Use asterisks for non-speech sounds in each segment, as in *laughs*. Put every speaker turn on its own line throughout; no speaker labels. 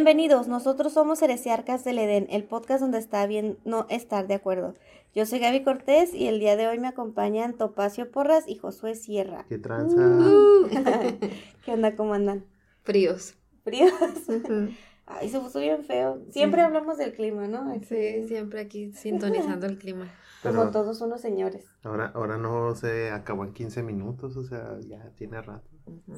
Bienvenidos, nosotros somos Heresiarcas del Edén, el podcast donde está bien no estar de acuerdo. Yo soy Gaby Cortés y el día de hoy me acompañan Topacio Porras y Josué Sierra.
¿Qué tranza?
Uh. *laughs* ¿Qué onda? ¿Cómo andan?
Fríos.
¿Fríos? Ay, se puso bien feo. Siempre hablamos del clima, ¿no?
Sí, siempre aquí sintonizando el clima.
Como todos unos señores.
Ahora, ahora no se acabó en 15 minutos, o sea, ya tiene rato.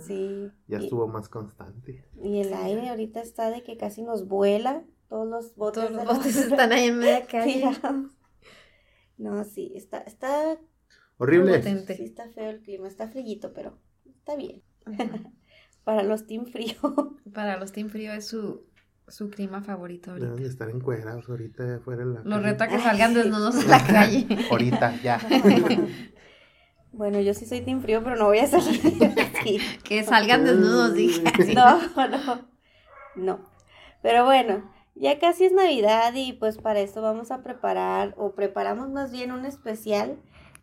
Sí.
Ya estuvo más constante.
Y el aire ahorita está de que casi nos vuela. Todos los botes,
Todos los botes están ahí en media *laughs* calle.
No, sí, está, está
horrible.
Sí, está feo el clima, está frillito, pero está bien. *laughs* Para los team frío. *laughs*
Para los team frío es su su clima favorito ahorita.
Deben de estar encuerados ahorita afuera en la
Los reta que salgan desnudos en la calle.
ahorita, ya.
Bueno, yo sí soy team frío, pero no voy a salir
Que salgan desnudos, dije. *laughs*
No, no, no. Pero bueno, ya casi es Navidad y pues para esto vamos a preparar, o preparamos más bien un especial,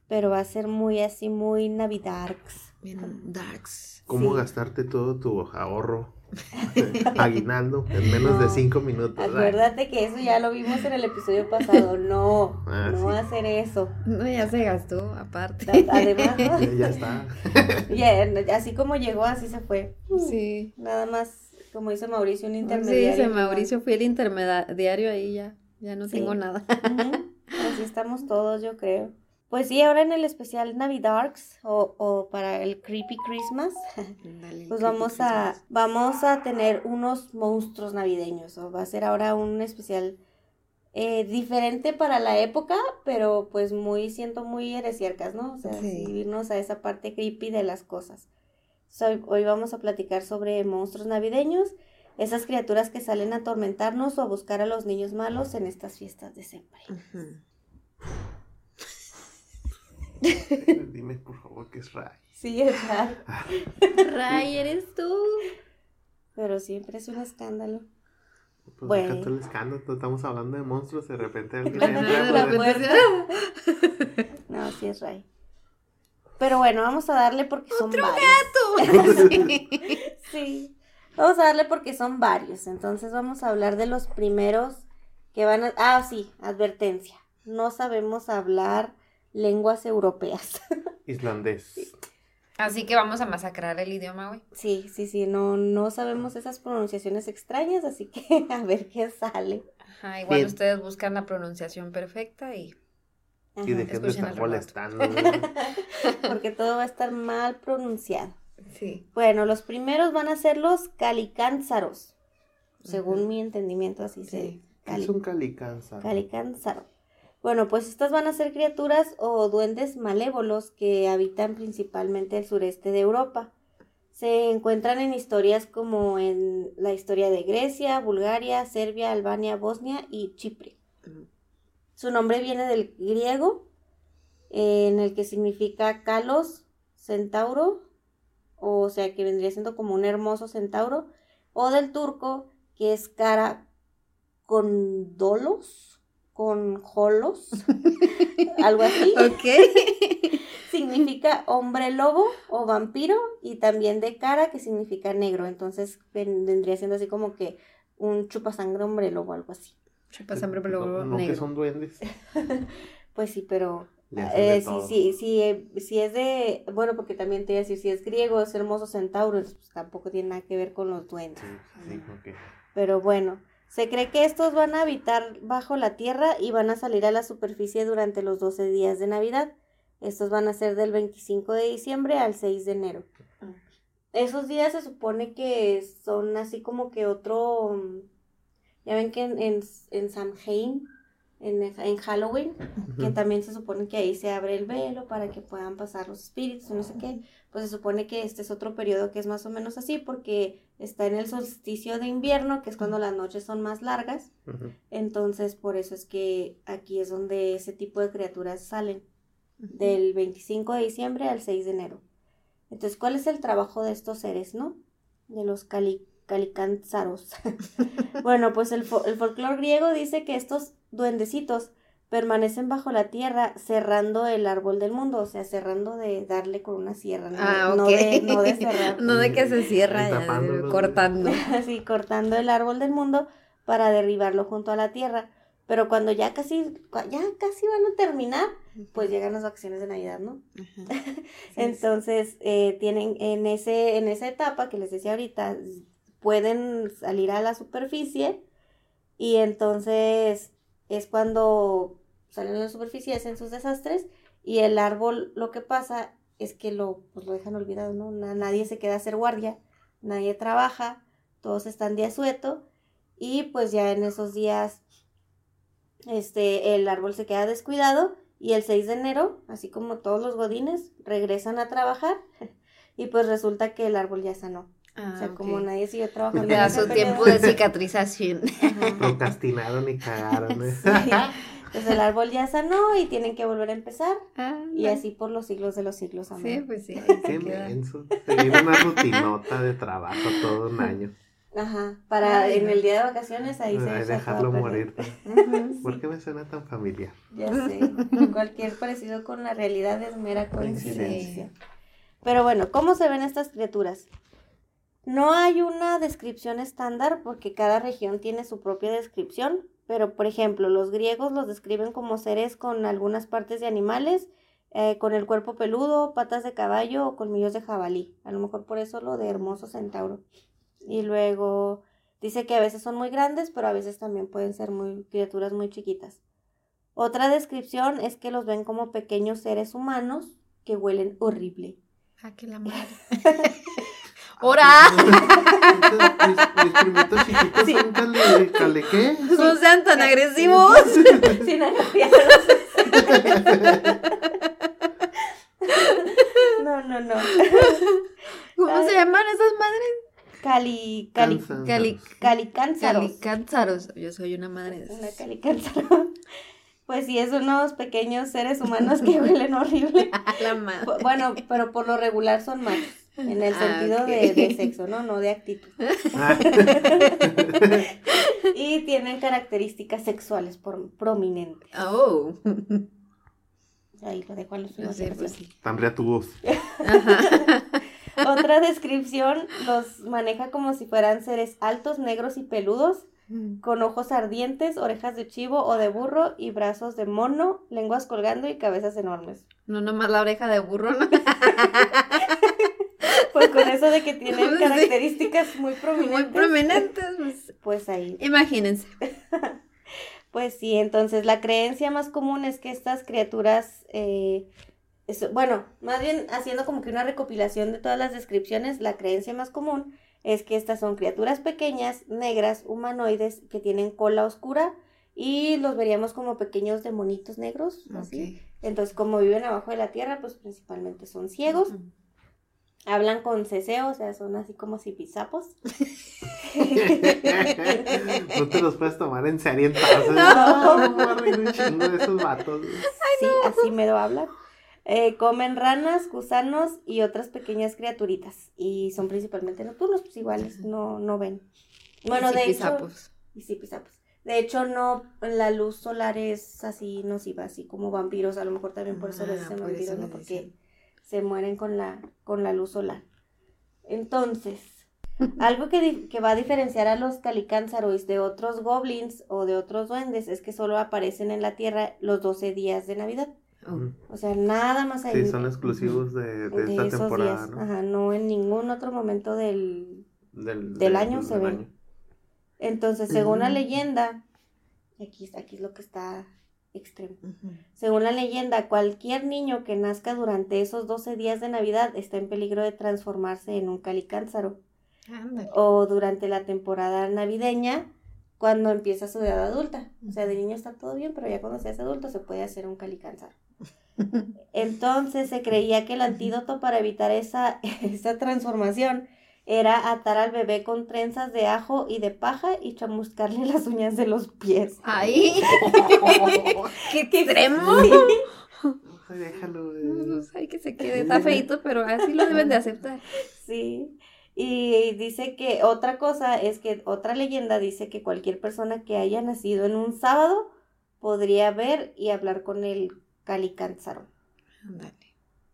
pero va a ser muy así, muy Navidarks.
Bien darks.
¿Cómo gastarte todo tu ahorro *laughs* aguinaldo en menos de cinco minutos.
Acuérdate que eso ya lo vimos en el episodio pasado. No, *laughs* ah, no va a hacer eso.
No, ya se gastó, aparte.
Además, *laughs*
ya, está.
así como llegó, así se fue.
Sí.
Nada más, como dice Mauricio, un intermediario.
Sí, dice Mauricio, fui el intermediario ahí ya. Ya no tengo nada.
Así estamos todos, yo creo. Pues sí, ahora en el especial Navidarks o, o para el Creepy Christmas, pues vamos a, vamos a tener unos monstruos navideños. O va a ser ahora un especial eh, diferente para la época, pero pues muy, siento muy heresiarcas, ¿no? O sea, irnos a esa parte creepy de las cosas. hoy vamos a platicar sobre monstruos navideños, esas criaturas que salen a atormentarnos o a buscar a los niños malos en estas fiestas de siempre.
Dime por favor que es Ray.
Sí, es Ray.
Ray, eres tú.
Pero siempre es un escándalo.
Pues bueno. el escándalo, estamos hablando de monstruos, de repente *laughs* alguien *laughs*
No, sí es Ray. Pero bueno, vamos a darle porque son
¡Otro
varios. gato! *laughs* sí. Vamos a darle porque son varios. Entonces vamos a hablar de los primeros que van a... Ah, sí, advertencia. No sabemos hablar lenguas europeas. *laughs*
Islandés.
Así que vamos a masacrar el idioma, güey.
Sí, sí, sí, no, no sabemos esas pronunciaciones extrañas, así que *laughs* a ver qué sale.
Ajá, igual ustedes buscan la pronunciación perfecta y...
Y dejen de estar molestando. *laughs*
Porque todo va a estar mal pronunciado.
Sí.
Bueno, los primeros van a ser los calicánzaros. Según mi entendimiento, así se...
¿Qué es un calicánzaro?
Calicánzaro. Bueno, pues estas van a ser criaturas o duendes malévolos que habitan principalmente el sureste de Europa. Se encuentran en historias como en la historia de Grecia, Bulgaria, Serbia, Albania, Bosnia y Chipre. Su nombre viene del griego, en el que significa kalos, centauro, o sea que vendría siendo como un hermoso centauro, o del turco, que es cara con dolos con holos, algo así. *laughs*
Ok. *laughs*
significa hombre lobo o vampiro y también de cara que significa negro. Entonces vendría siendo así como que un chupasangre hombre lobo, algo así.
Chupasangre hombre lobo
no, no que son duendes. *laughs*
pues sí, pero eh, sí, sí, sí, eh, si es de, bueno, porque también te iba a decir, si es griego, es hermoso centauro, pues tampoco tiene nada que ver con los duendes.
Sí, sí, okay.
Pero bueno, se cree que estos van a habitar bajo la tierra y van a salir a la superficie durante los 12 días de Navidad. Estos van a ser del 25 de diciembre al 6 de enero. Esos días se supone que son así como que otro... Ya ven que en, en, en Samhain en, Halloween, que también se supone que ahí se abre el velo para que puedan pasar los espíritus, no sé qué, pues se supone que este es otro periodo que es más o menos así porque está en el solsticio de invierno, que es cuando las noches son más largas, entonces por eso es que aquí es donde ese tipo de criaturas salen, del 25 de diciembre al 6 de enero. Entonces, ¿cuál es el trabajo de estos seres, no? De los cali calicanzaros. *laughs* bueno, pues el, el folclore griego dice que estos duendecitos permanecen bajo la tierra cerrando el árbol del mundo, o sea, cerrando de darle con una sierra, no,
Ah,
no
ok.
de, no de cerrar. *laughs*
No de que se cierra, ya, cortando. *laughs*
así cortando el árbol del mundo para derribarlo junto a la tierra. Pero cuando ya casi, ya casi van a terminar, pues llegan las vacaciones de Navidad, ¿no?
Ajá.
Entonces, eh, tienen en ese, en esa etapa que les decía ahorita, pueden salir a la superficie y entonces es cuando salen a la superficie, hacen sus desastres y el árbol lo que pasa es que lo, pues, lo dejan olvidado, ¿no? Na- nadie se queda a hacer guardia, nadie trabaja, todos están de asueto y pues ya en esos días este, el árbol se queda descuidado y el 6 de enero, así como todos los godines, regresan a trabajar *laughs* y pues resulta que el árbol ya sanó.
Ah,
o sea, como nadie siguió trabajando.
Le
en
da su tiempo de cicatrización. *laughs*
ajá,
Procrastinaron y cagaron. ¿eh? *laughs*
sí, pues el árbol ya sanó y tienen que volver a empezar
Ah,
y así por los siglos de los siglos. amor.
Sí, pues sí.
Qué
queda.
menso. Seguir una rutinota de trabajo todo un año.
Ajá, para
Ay,
en
no.
el día de vacaciones ahí se
dejarlo morir. *laughs* ¿Por qué me suena tan familiar?
Ya sé, cualquier parecido con la realidad es mera coincidencia.
Sí.
Pero bueno, ¿cómo se ven estas criaturas? No hay una descripción estándar porque cada región tiene su propia descripción, pero por ejemplo, los griegos los describen como seres con algunas partes de animales, eh, con el cuerpo peludo, patas de caballo o colmillos de jabalí. A lo mejor por eso lo de hermoso centauro. Y luego dice que a veces son muy grandes, pero a veces también pueden ser muy criaturas muy chiquitas. Otra descripción es que los ven como pequeños seres humanos que huelen horrible.
Ah, que la madre. *laughs* ¡Hora!
mis, mis primitos chiquitos
Sí.
son cale, cale ¿qué?
No sean tan agresivos. *laughs*
Sin. No, no, no.
¿Cómo se llaman esas madres?
Cali, cali.
Cali,
calicánzaros.
calicánzaros. Yo soy una madre de
Una calicánzaro. Pues sí, es unos pequeños seres humanos que huelen horrible. *laughs*
La madre.
Bu- Bueno, pero por lo regular son machos. En el
Ah,
sentido de, de sexo, ¿no? No de actitud.
Ah. *laughs*
Y tienen características sexuales por, prominentes.
Oh.
Ahí lo dejo a los
No sé, pues sí.
Tan riatudos.
Otra descripción los maneja como si fueran seres altos, negros y peludos, con ojos ardientes, orejas de chivo o de burro y brazos de mono, lenguas colgando y cabezas enormes.
No nomás la oreja de burro, ¿no? *laughs* *laughs*
Pues con eso de que tienen *laughs* características muy prominentes.
Muy prominentes. pues,
Pues ahí.
Imagínense. *laughs*
Pues sí, entonces la creencia más común es que estas criaturas, eh, es- bueno, más bien haciendo como que una recopilación de todas las descripciones, la creencia más común es que estas son criaturas pequeñas, negras, humanoides, que tienen cola oscura y los veríamos como pequeños demonitos negros, así. Entonces, como viven abajo de la tierra, pues principalmente son ciegos. Hablan con ceseo, o sea, son así como zipizapos. *laughs* *laughs*
No te los puedes tomar en serio *laughs* entonces.
No.
No, me voy a reír un chingo de esos vatos.
Sí, así me lo hablan. Eh, comen ranas, gusanos y otras pequeñas criaturitas. Y son principalmente nocturnos, pues iguales, no, no ven. Bueno, de hecho. Y sí, pisapos. De hecho, no, la luz solar es así nociva, así como vampiros. A lo mejor también por eso les
Ah,
dicen vampiros, ¿no? Porque
dicen.
Se mueren con la, con la luz solar. Entonces, *laughs* algo que, que va a diferenciar a los calicánzaros de otros goblins o de otros duendes es que solo aparecen en la Tierra los 12 días de Navidad.
Oh.
O sea, nada más ahí.
Sí, son exclusivos de, de
de
esta
esos
temporada,
días.
¿no?
Ajá, no en ningún otro momento del...
Del,
Del año se
del
ven.
año.
Entonces, según la leyenda, aquí, aquí es lo que está extremo. Según la leyenda, cualquier niño que nazca durante esos 12 días de Navidad está en peligro de transformarse en un calicánzaro.
Ándale.
O durante la temporada navideña, cuando empieza su edad adulta. O sea, de niño está todo bien, pero ya cuando se hace adulto se puede hacer un calicánzaro. Entonces se creía que el antídoto para evitar esa, *laughs* esa transformación era atar al bebé con trenzas de ajo y de paja y chamuscarle las uñas de los pies.
¡Ay! *laughs* ¡Qué *laughs* extremo!
Sí.
Ay, déjalo. eh.
No sé que se quede. Está feito, pero así lo deben de aceptar.
Sí. Y dice que otra cosa es que otra leyenda dice que cualquier persona que haya nacido en un sábado podría ver y hablar con el calicánzaro.
Ándale.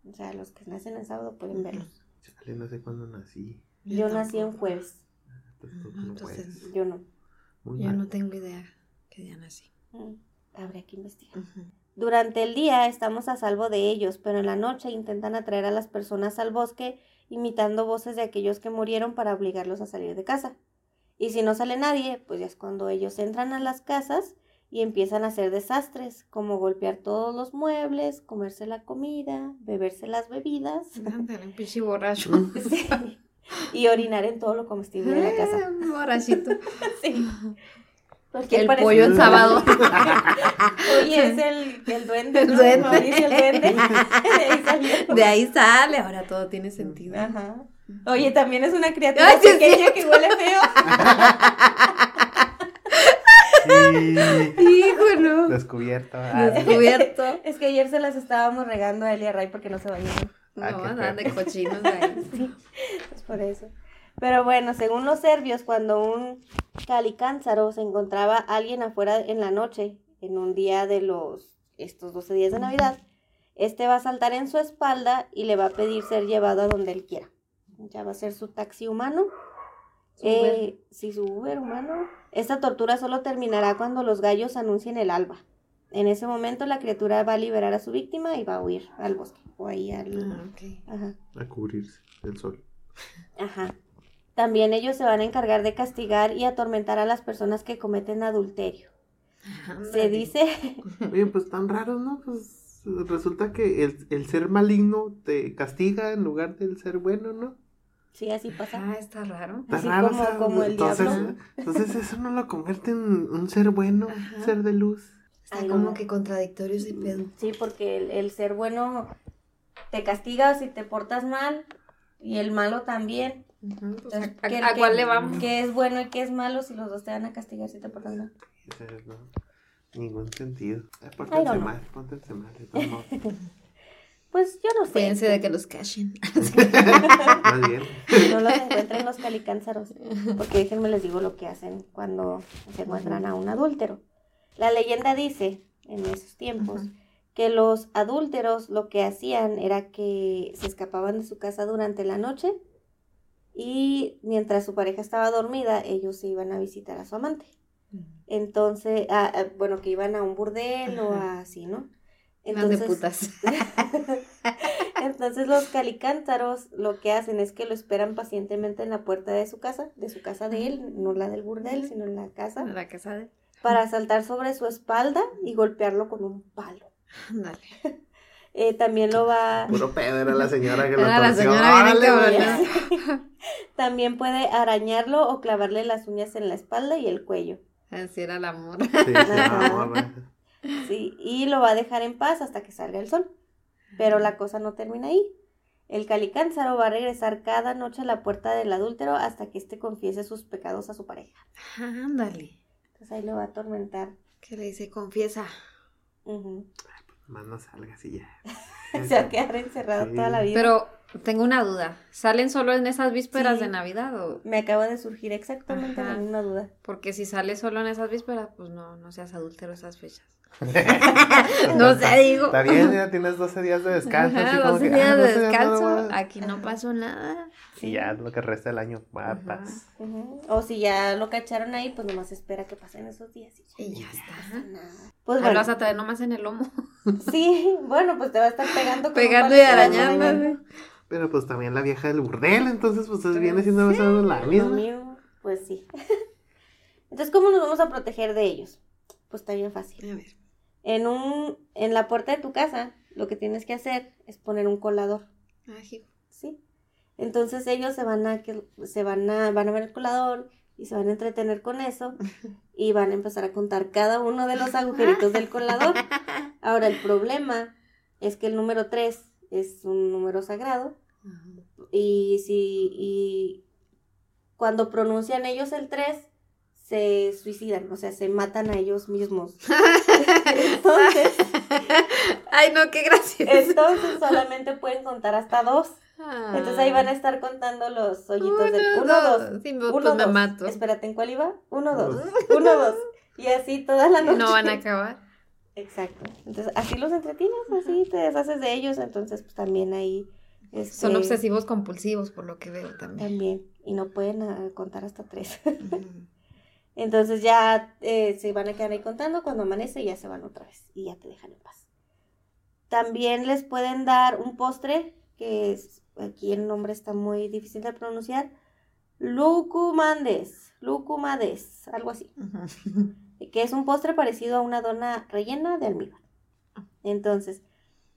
O sea, los que nacen en sábado pueden verlo.
Chale, no sé cuándo nací.
Yo nací en jueves.
No
entonces-.
Yo no.
Muy
Yo
mal.
no tengo idea que día nací.
Mm, Habría que investigar. Durante el día estamos a salvo de ellos, pero en la noche intentan atraer a las personas al bosque imitando voces de aquellos que murieron para obligarlos a salir de casa. Y si no sale nadie, pues ya es cuando ellos entran a las casas y empiezan a hacer desastres, como golpear todos los muebles, comerse la comida, beberse las bebidas
Ándale, un pinche borracho. *laughs*
sí, y orinar en todo lo comestible de la casa.
Un borrachito. *laughs*
Sí. Porque
El pollo en sábado. *laughs*
Oye, es el, el duende.
El
¿no?
duende.
Mauricio, el duende. *laughs* De ahí salió.
De ahí sale, ahora todo tiene sentido.
Ajá. Oye, también es una criatura
Ay, sí,
pequeña que huele feo.
Sí.
Hijo, no.
Descubierto. Ah,
Descubierto.
Es que ayer se las estábamos regando a él y a Ray porque no se bañaron.
Ah,
No, andan de cochinos ahí. *laughs*
Es por eso. Pero bueno, según los serbios, cuando un calicánzaro se encontraba alguien afuera en la noche, en un día de los estos 12 días de Navidad, este va a saltar en su espalda y le va a pedir ser llevado a donde él quiera. Ya va a ser su taxi humano.
Su.
Eh, sí, su Uber humano. Esta tortura solo terminará cuando los gallos anuncien el alba. En ese momento la criatura va a liberar a su víctima y va a huir al bosque. O ahí al...
Ah.
Ajá.
A cubrirse del sol.
Ajá. También ellos se van a encargar de castigar y atormentar a las personas que cometen adulterio. Se
Ándale.
dice, *laughs*
Oye, pues tan raro, ¿no? Pues resulta que el, el ser maligno te castiga en lugar del ser bueno, ¿no?
sí, así pasa.
Ah, está raro.
Está
Así
raro,
como-
o sea,
como el
entonces,
diablo.
Entonces eso no lo convierte en un ser bueno,
Ajá.
un ser de luz.
Está
Ay,
como
no.
que contradictorio ese pedo.
Sí, porque el, el ser bueno te castiga si te portas mal y el malo también.
Pues,
Entonces,
¿a,
¿qué-
a
qué-
cuál le vamos?
¿Qué es bueno y qué es malo si los dos te van a castigar si te portas mal?
Ese no, ningún sentido. Pórtense
don't know.
mal, pórtense mal. *laughs*
Pues yo no sé.
Cuídense de que los cashen. *laughs*
Más bien. *laughs*
No los encuentren los calicánzaros. Porque déjenme les digo lo que hacen cuando se encuentran a un adúltero. La leyenda dice, en esos tiempos. Que los adúlteros lo que hacían era que se escapaban de su casa durante la noche y mientras su pareja estaba dormida, ellos se iban a visitar a su amante. Entonces, ah, ah, bueno, que iban a un burdel o
Ajá.
así, ¿no?
Más de putas.
Entonces los calicántaros lo que hacen es que lo esperan pacientemente en la puerta de su casa, de su casa de él, no la del burdel, sino en la casa,
La casa de.
para saltar sobre su espalda y golpearlo con un palo.
Ándale. *laughs*
Eh, también lo va,
Puro pedo era la señora que lo
Era la
torció.
señora bien *laughs*
también puede arañarlo o clavarle las uñas en la espalda y el cuello.
Así era el amor.
Sí, sí,
Ajá.
no, güey.
Sí, y lo va a dejar en paz hasta que salga el sol. Pero la cosa no termina ahí. El calicánzaro va a regresar cada noche a la puerta del adúltero hasta que éste confiese sus pecados a su pareja.
Ándale.
Entonces ahí lo va a atormentar.
Que le dice, confiesa.
Ujú.
Más no salgas y ya. *laughs*
Se va a quedar encerrado
Sí.
toda la vida.
Pero tengo una duda. ¿Salen solo en esas vísperas
Sí.
de Navidad o...?
Me acaba de surgir exactamente
Ajá.
la misma duda.
Porque si sale solo en esas vísperas, pues no, no seas adúltero esas fechas. *laughs* No sé, digo.
Está bien, ya tienes 12 días de descanso.
Ajá,
así como
12
que,
días
ah,
de
12 días
descanso. Aquí no pasó nada.
Y ya lo que resta del año,
Ajá.
paz.
Ujú. O si ya lo cacharon ahí, pues nomás espera que pasen esos días. Y ya.
Y ya está.
Nada. Pues
Ah,
bueno,
Lo vas a traer nomás en el lomo. *laughs*
sí, bueno, pues te va a estar pegando
Pegando y arañando.
araña.
Pero pues también la vieja del burdel, entonces pues viene siendo más o menos la misma.
mío, pues sí. *laughs* Entonces, ¿cómo nos vamos a proteger de ellos? Pues está bien fácil.
A ver.
En un, en la puerta de tu casa, lo que tienes que hacer es poner un colador.
Ay,
¿sí? Entonces ellos se van a que se van a van a ver el colador y se van a entretener con eso *laughs* y van a empezar a contar cada uno de los agujeritos del colador. *laughs* Ahora el problema es que el número 3 es un número sagrado y si y cuando pronuncian ellos el 3 se suicidan, o sea, se matan a ellos mismos. *laughs* Entonces,
Ay, no, qué gracioso.
entonces solamente pueden contar hasta dos. Entonces ahí van a estar contando los hoyitos del
Uno,
1, 2,
dos. Sí,
Uno,
pues me
dos.
mato.
Espérate, ¿en cuál iba? Uno, dos. Uno, dos. Y así toda la noche.
No van a acabar.
Exacto. Entonces, así los entretienes, así te deshaces de ellos, entonces pues también ahí...
Son
este,
obsesivos compulsivos, por lo que veo también.
También, y no pueden ah, contar hasta tres.
Ujú.
Entonces ya eh, se van a quedar ahí contando, cuando amanece ya se van otra vez y ya te dejan en paz. También les pueden dar un postre, que es, aquí el nombre está muy difícil de pronunciar, Lucumandes, Lucumades, algo así, que es un postre parecido a una dona rellena de almíbar. Entonces,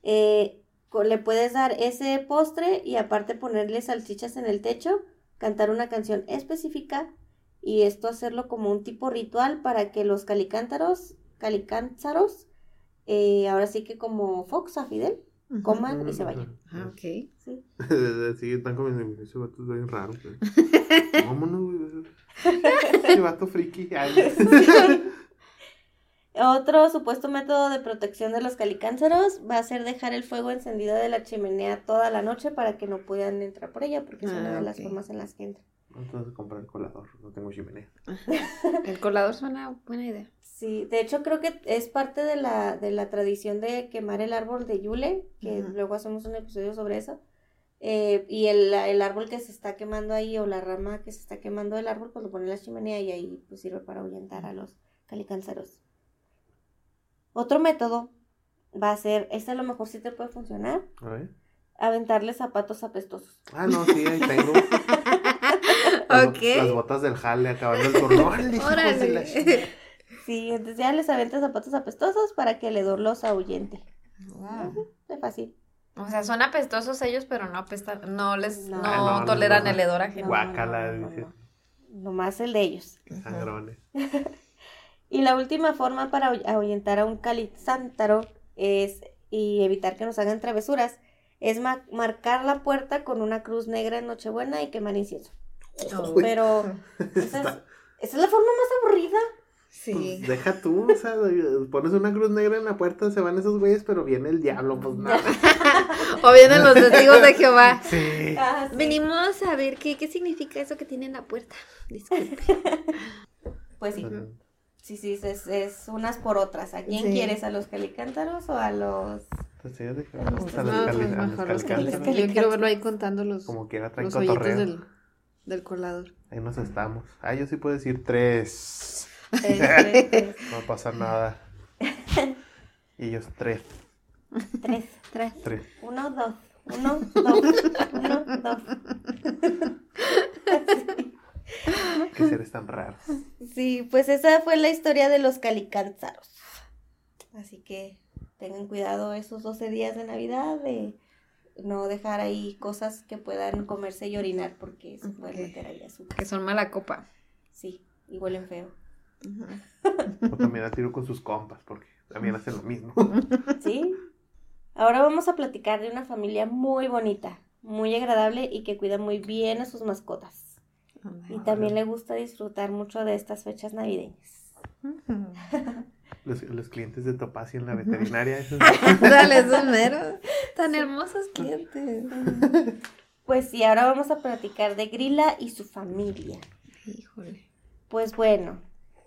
eh, le puedes dar ese postre y aparte ponerle salchichas en el techo, cantar una canción específica y esto hacerlo como un tipo ritual para que los calicántaros, calicánzaros, eh, ahora sí que como Fox a Fidel, coman y se vayan.
Ah, ok.
¿sí? *laughs*
Sí, están comiendo. Ese vato es bien raro. güey. *laughs* Vámonos, güey. *laughs* Ese vato friki.
Otro supuesto método de protección de los calicánceros va a ser dejar el fuego encendido de la chimenea toda la noche para que no puedan entrar por ella, porque es una
Ah,
de las formas en las que entran.
Entonces comprar el colador. No tengo chimenea.
El colador suena buena idea.
Sí, de hecho creo que es parte de la, de la tradición de quemar el árbol de Yule, que luego hacemos un episodio sobre eso. Eh, y el, el árbol que se está quemando ahí, o la rama que se está quemando del árbol, pues lo pone en la chimenea y ahí pues sirve para ahuyentar a los calicánceros. Otro método va a ser, este a lo mejor sí te puede funcionar,
A ver.
aventarle zapatos apestosos.
Ah, no, sí, ahí tengo. *laughs* Las, botas del jale acabando el turno. ¡Órale, de.
Sí, entonces ya les aventas zapatos apestosos para que el hedor los ahuyente.
Wow.
Es fácil.
O sea, son apestosos ellos, pero no apestan, no les,
No.
no,
Ah, no,
toleran
no.
el hedor
No,
ajeno.
Guácala,
no, no,
dice.
no. Nomás el de ellos.
Qué sangrones. *laughs*
Y la última forma para ahu- ahuyentar a un calizántaro es, y evitar que nos hagan travesuras, es ma- marcar la puerta con una cruz negra en Nochebuena y quemar incienso.
Uy.
Pero *laughs* esa es,
Está-
esa es la forma más aburrida.
Sí.
Pues deja tú, o sea, *laughs* pones una cruz negra en la puerta, se van esos güeyes, pero viene el diablo, pues nada. *laughs*
O vienen los testigos de Jehová.
Sí.
Ah, sí.
Venimos a ver qué, qué significa eso que tiene en la puerta. Disculpe.
Pues sí, sí, sí, es, es unas por otras. ¿A quién
Sí.
quieres? ¿A los calicántaros o a los...?
Pues sí, de que vamos a
No,
los cali- a los
mejor los
calicántaros.
cali- Yo quiero verlo ahí contando los,
Como quiera traen
los hoyitos
cotorreo.
del, del colador.
Ahí nos estamos. Ah, yo sí puedo decir tres.
Tres, tres, tres,
No pasa nada. Y ellos tres.
tres.
Tres.
Tres.
Uno, dos. Uno, dos. Uno, dos. *laughs*
Qué seres tan raros.
Sí, pues esa fue la historia de los calicánzaros. Así que tengan cuidado esos 12 días de Navidad de no dejar ahí cosas que puedan comerse y orinar porque se pueden meter ahí azúcar.
Que son mala copa.
Sí, y huelen feo. *laughs*
O también a tiro con sus compas, porque también hacen lo mismo. *laughs*
¿Sí? Ahora vamos a platicar de una familia muy bonita, muy agradable y que cuida muy bien a sus mascotas. Y también le gusta disfrutar mucho de estas fechas navideñas.
Los, los clientes de Topacio en la veterinaria. esos- *laughs*
Dale, esos meros. Tan hermosos clientes. *laughs*
Pues sí, ahora vamos a platicar de Grilla y su familia.
Híjole.
Pues bueno,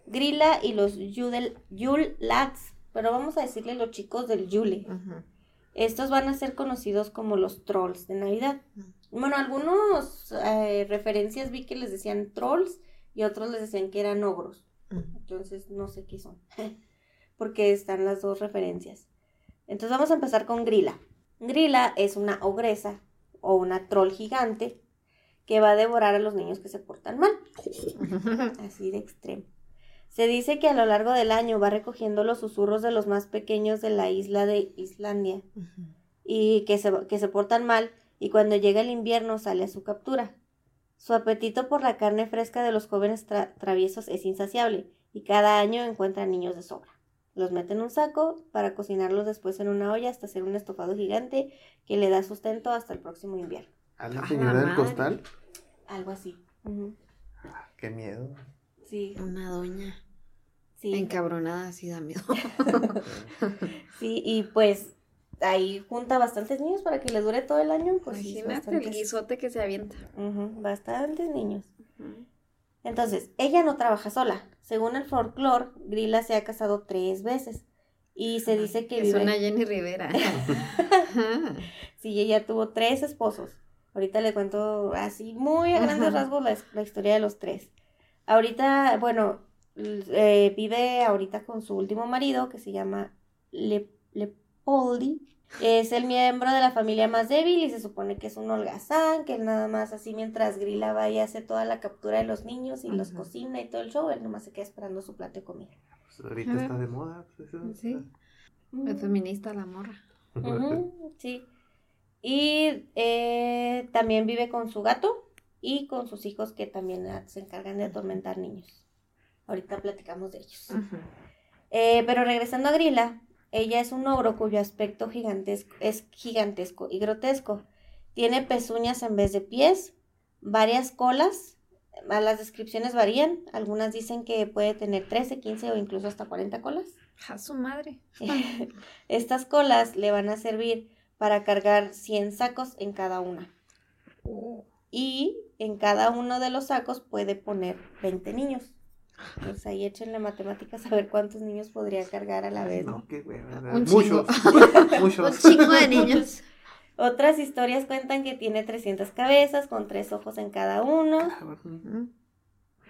Grilla y los Yule Lads, pero vamos a decirle los chicos del Yule. Estos van a ser conocidos como los trolls de Navidad. Bueno, algunos eh, referencias vi que les decían trolls y otros les decían que eran ogros. Entonces no sé qué son. *laughs* Porque están las dos referencias. Entonces vamos a empezar con Grilla. Grilla es una ogresa o una troll gigante que va a devorar a los niños que se portan mal. *laughs* Así de extremo. Se dice que a lo largo del año va recogiendo los susurros de los más pequeños de la isla de Islandia y que se, que se portan mal y cuando llega el invierno sale a su captura. Su apetito por la carne fresca de los jóvenes tra- traviesos es insaciable y cada año encuentra niños de sobra. Los mete en un saco para cocinarlos después en una olla hasta hacer un estofado gigante que le da sustento hasta el próximo invierno.
A la
A la
señora del costal.
Algo así.
Ah, Qué miedo.
Sí,
Una doña
sí.
encabronada así da miedo. *laughs*
Sí, y pues ahí junta bastantes niños para que les dure todo el año. Pues sí,
Imagínate el guisote que se avienta.
Ujú, bastantes niños. Entonces, ella no trabaja sola. Según el folclore, Grilla se ha casado tres veces. Y se dice que
Es
vive...
una Jenny Rivera. *laughs*
Sí, ella tuvo tres esposos. Ahorita le cuento así, muy a grandes rasgos, la, la historia de los tres. Ahorita, bueno, eh, vive ahorita con su último marido, que se llama Le, Lepoldi. Es el miembro de la familia más débil y se supone que es un holgazán, que él nada más así mientras Grilla va y hace toda la captura de los niños y los cocina y todo el show, él nomás se queda esperando su plato de comida.
Pues ahorita está de moda. pues, eso.
Sí. Es feminista la morra.
Sí. Y eh, también vive con su gato y con sus hijos que también ah, se encargan de atormentar niños. Ahorita platicamos de ellos. Eh, pero regresando a Grilla, ella es un ogro cuyo aspecto gigantesco, es gigantesco y grotesco. Tiene pezuñas en vez de pies, varias colas. Las descripciones varían. Algunas dicen que puede tener 13, 15 o incluso hasta 40 colas.
A su madre. *laughs*
Estas colas le van a servir para cargar 100 sacos en cada una. Y en cada uno de los sacos puede poner 20 niños. Pues ahí échenle matemáticas a ver cuántos niños podría cargar a la vez.
No, qué hueva.
Un
Muchos.
Un
Muchos.
chingo *laughs* de niños.
Otras historias cuentan que tiene 300 cabezas con tres ojos en cada uno.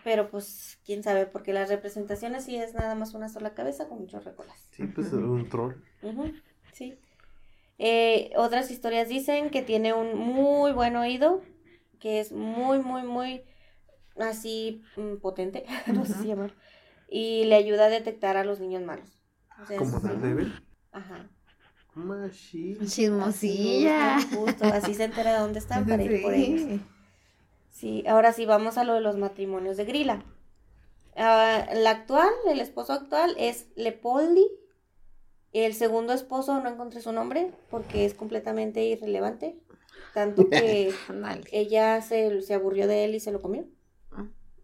Pero pues quién sabe, porque las representaciones sí es nada más una sola cabeza con muchos recolas.
Sí, pues un troll.
Ujú, sí. Eh, otras historias dicen que tiene un muy buen oído, que es muy, muy, muy así mm, potente, *laughs* no sé si llamar, y le ayuda a detectar a los niños malos. O sea,
Como Daredevil.
Ajá.
Machine.
Chismosilla.
Así, justo, así se entera de dónde están para ir por ellos.
Sí.
Sí, ahora sí, vamos a lo de los matrimonios de Grilla. Ah, la actual, el esposo actual es Lepoldi. El segundo esposo no encontré su nombre porque es completamente irrelevante. Tanto que *laughs* ella se, se aburrió de él y se lo comió.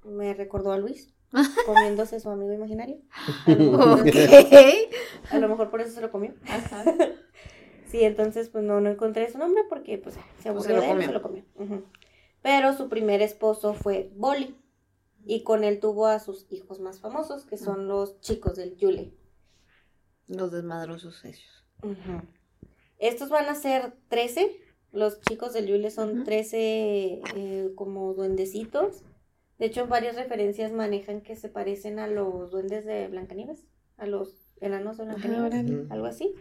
Ah.
Me recordó a Luis *laughs* comiéndose su amigo imaginario. A lo mejor,
Ok. *laughs*
a lo mejor por eso se lo comió. *laughs* Sí, entonces pues no, no encontré su nombre porque pues se
Pues,
aburrió
se lo
de él se lo comió. Pero su primer esposo fue Boli y con él tuvo a sus hijos más famosos que son los chicos del Yule.
Los desmadrosos ellos.
Estos van a ser 13, los chicos del Yule son
Ujú.
13 eh, como duendecitos. De hecho, varias referencias manejan que se parecen a los duendes de Blancanieves, a los enanos de Blancanieves. algo así.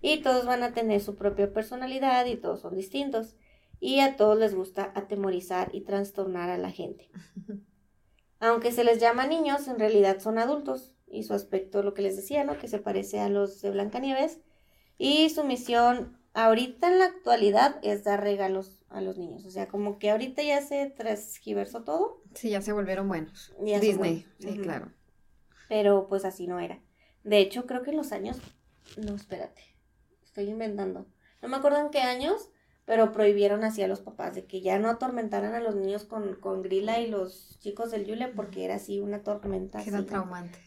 Y todos van a tener su propia personalidad y todos son distintos. Y a todos les gusta atemorizar y trastornar a la gente. *laughs* Aunque se les llama niños, en realidad son adultos. Y su aspecto, lo que les decía, ¿no? Que se parece a los de Blancanieves. Y su misión ahorita en la actualidad es dar regalos a los niños. O sea, como que ahorita ya se transgiversó todo.
Sí, ya se volvieron buenos.
Ya
Disney, sí, claro.
Pero pues así no era. De hecho, creo que en los años. No, espérate. Estoy inventando. No me acuerdo en qué años, pero prohibieron así a los papás de que ya no atormentaran a los niños con, con Grilla y los chicos del Yule porque era así una tormenta.
Que era traumante.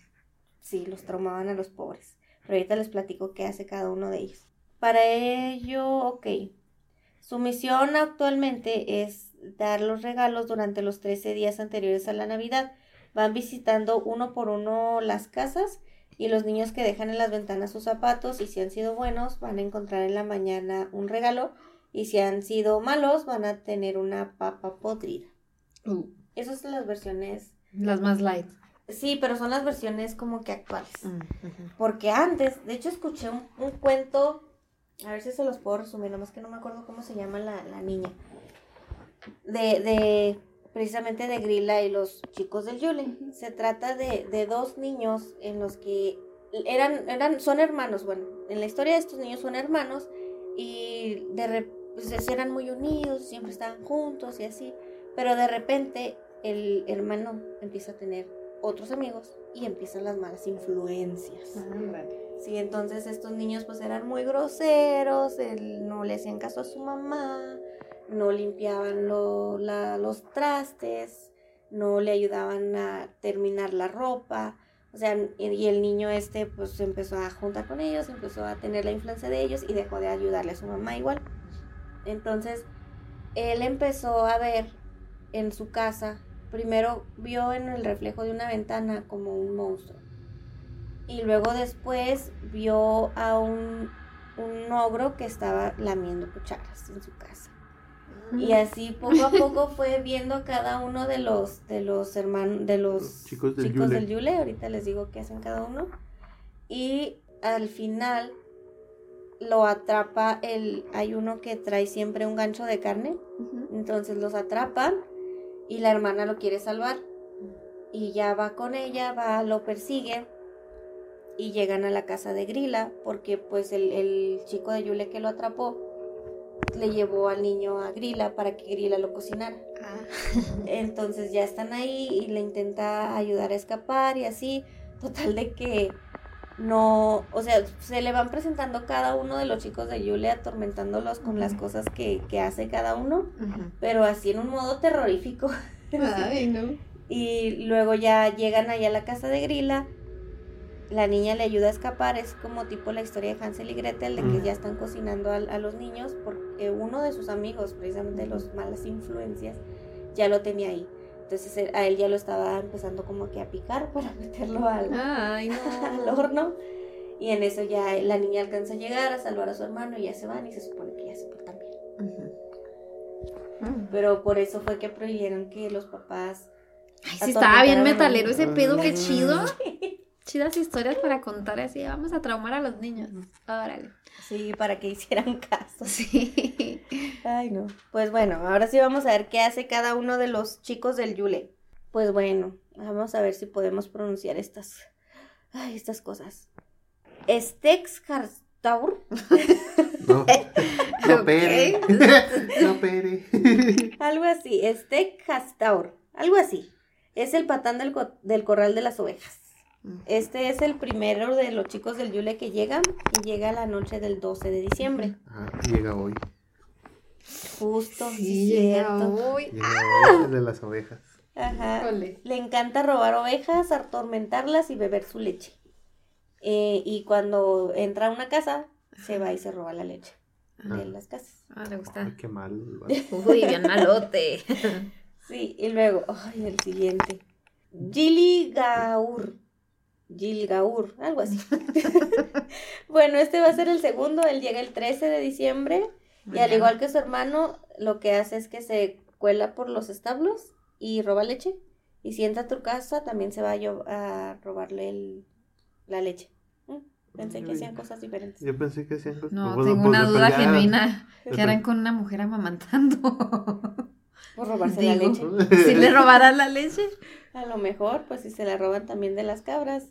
Sí, los traumaban a los pobres. Pero ahorita les platico qué hace cada uno de ellos. Para ello, ok. Su misión actualmente es dar los regalos durante los 13 días anteriores a la Navidad. Van visitando uno por uno las casas y los niños que dejan en las ventanas sus zapatos y si han sido buenos van a encontrar en la mañana un regalo y si han sido malos van a tener una papa podrida.
Uh,
Esas son las versiones.
las más light.
Sí, pero son las versiones como que actuales.
Mm.
Porque antes, de hecho, escuché un, un cuento, a ver si se los puedo resumir, nomás que no me acuerdo cómo se llama la, la niña. De, de, precisamente de Grilla y los chicos del Yule. Se trata de, de dos niños en los que eran, eran, son hermanos, bueno, en la historia de estos niños son hermanos y de re- pues, eran muy unidos, siempre estaban juntos y así, pero de repente el hermano empieza a tener otros amigos y empiezan las malas influencias. Sí, entonces estos niños pues eran muy groseros, él- no le hacían caso a su mamá, no limpiaban lo- la- los trastes, no le ayudaban a terminar la ropa, o sea, y, el niño este pues empezó a juntar con ellos, empezó a tener la influencia de ellos y dejó de ayudarle a su mamá igual. Entonces, él empezó a ver en su casa, primero vio en el reflejo de una ventana como un monstruo y luego después vio a un, un ogro que estaba lamiendo cucharas en su casa. Y así poco a poco fue viendo cada uno de los de los hermanos de los
Los chicos del
chicos
Yule.
del Yule, ahorita les digo qué hacen cada uno. Y al final lo atrapa el hay uno que trae siempre un gancho de carne, entonces los atrapan y la hermana lo quiere salvar. Y ya va con ella, va, lo persigue y llegan a la casa de Grila porque pues el, el chico de Yule que lo atrapó le llevó al niño a Grila para que Grila lo cocinara.
Ah. *laughs*
Entonces ya están ahí y le intenta ayudar a escapar y así. Total de que no, o sea, se le van presentando cada uno de los chicos de Yule atormentándolos con las cosas que, que hace cada uno, pero así en un modo terrorífico.
Ay, no. *laughs*
Y luego ya llegan allá a la casa de Grila. La niña le ayuda a escapar. Es como tipo la historia de Hansel y Gretel, de que
Mm.
ya están cocinando a, a los niños porque uno de sus amigos, precisamente los malas influencias, ya lo tenía ahí. Entonces él- a él ya lo estaba empezando como que a picar *laughs* para meterlo al,
Ay, *laughs*
al
no.
horno. Y en eso ya la niña alcanza a llegar a salvar a su hermano y ya se van y se supone que ya se portan bien.
Mm.
Pero por eso fue que prohibieron que los papás
Ay, sí, estaba bien metalero ese pedo, qué
Ay.
chido. *laughs* Chidas historias para contar así. Vamos a traumar a los niños. Órale.
Sí, para que *laughs* hicieran caso.
Sí.
Ay, no. Pues bueno, ahora sí vamos a ver qué hace cada uno de los chicos del Yule. Pues bueno, vamos a ver si podemos pronunciar estas, ay, estas cosas. Stex Harstaur,
No, *laughs* no pere. *laughs* No pere.
algo así, Stex Hastaur, algo así. Es el patán del, co- del corral de las ovejas. Este es el primero de los chicos del Yule que llegan y llega la noche del 12 de diciembre.
Ah, llega hoy.
Justo, sí,
llega
cierto.
hoy.
Llega hoy el de las ovejas.
Ajá.
Híjole.
Le encanta robar ovejas, atormentarlas y beber su leche. Eh, y cuando entra a una casa, se va y se roba la leche de
Ah.
las casas.
Ah, le gusta.
Ay, qué mal. *laughs*
Uy, bien malote.
Sí, y luego, ay, el siguiente. Gili Gaur. Gil Gaur, algo así. *laughs* *laughs* bueno, este va a ser el segundo. Él llega el 13 de diciembre. Y al igual que su hermano, lo que hace es que se cuela por los establos y roba leche. Y si entra a tu casa, también se va a, a robarle el- la leche. Mm, Pensé que hacían cosas diferentes.
Yo pensé que hacían cosas.
No,
pues,
tengo
pues,
una duda genuina. ¿Qué harán con una mujer amamantando? *laughs*
Por robarse la leche.
¿Si le robarán la leche?
A lo mejor, pues si se la roban también de las cabras.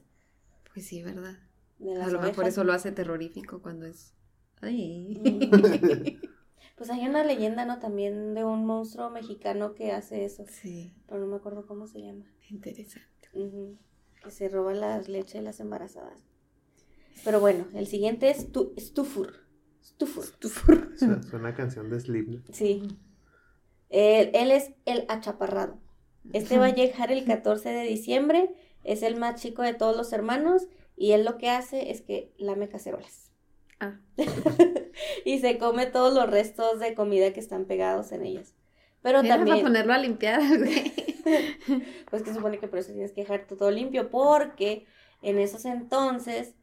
Pues sí, ¿verdad?
De
A
las
lo mejor eso lo hace terrorífico cuando es... Ay.
Mm. *laughs* Pues hay una leyenda, ¿no? También de un monstruo mexicano que hace eso.
Sí,
Pero no me acuerdo cómo se llama.
interesante.
Que se roba la leche de las embarazadas. Pero bueno, el siguiente es tu, Stufur. Stufur.
Su- *laughs* Suena canción de Slipknot.
Sí. Él, él es el achaparrado. Este va a llegar el 14 de diciembre. Es el más chico de todos los hermanos. Y él lo que hace es que lame cacerolas.
Ah. *laughs*
y se come todos los restos de comida que están pegados en ellas. Pero
Era
también,
para ponerlo a limpiar, güey. *laughs*
pues que supone que por eso tienes que dejar todo limpio. Porque en esos entonces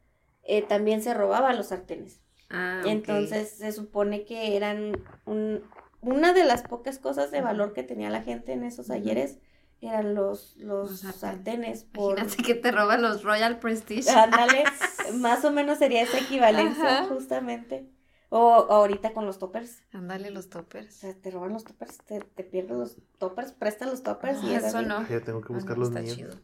eh, también se robaban los sartenes.
Ah.
Entonces se supone que eran un- una de las pocas cosas de valor que tenía la gente en esos ayeres eran los, los,
Los sartenes.
Por,
Imagínate que te roban los Royal Prestige.
ándale, *laughs* más o menos sería esa equivalencia
Ajá.
justamente. O ahorita con los toppers.
Ándale los
O
toppers.
sea, te roban los toppers, te, te pierdes los toppers, prestan los toppers y
Ah,
es
eso
así.
no.
Ya tengo que
Ah,
buscar
no,
los
está
míos.
chido.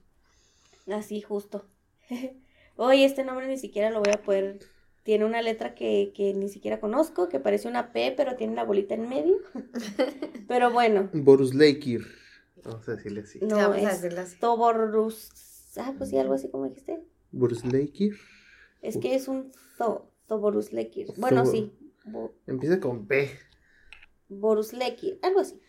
Así justo. *laughs* Oye, este nombre ni siquiera lo voy a poder. Tiene una letra que, que ni siquiera conozco, que parece una P, pero tiene una bolita en medio. *laughs* pero bueno,
Borus Leikir. Vamos a decirle así.
no
Vamos a así.
Toborus. Ah, pues sí, algo así como dijiste.
Borus Leikir.
Es que es un Zo, Toborus Lekir. Bueno, sí. Bo-
Empieza con P.
Borus Lekir, algo así.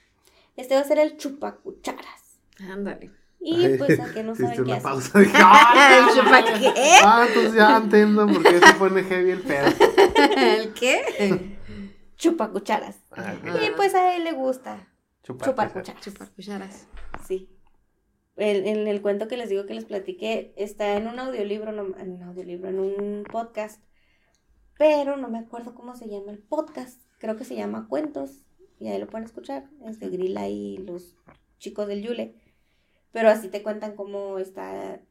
Este va a ser el chupacucharas.
Ándale.
Y
Ay,
pues a que no *laughs* saben qué
una
hacer.
pausa. Dije, ¡ay! *laughs*
¿El qué?
Ah, entonces ya entiendo por qué se pone heavy el pedo. *laughs*
¿El qué?
Chupacucharas.
Ah,
Ah.
Y pues a él le gusta
Chupar,
chupar cucharas.
Chupar cucharas.
Sí. el- en el cuento que les digo que les platiqué, está en un audiolibro, no, en un audiolibro, en un podcast, pero no me acuerdo cómo se llama el podcast, creo que se llama Cuentos, y ahí lo pueden escuchar, es de Grilla y los chicos del Yule, pero así te cuentan cómo está,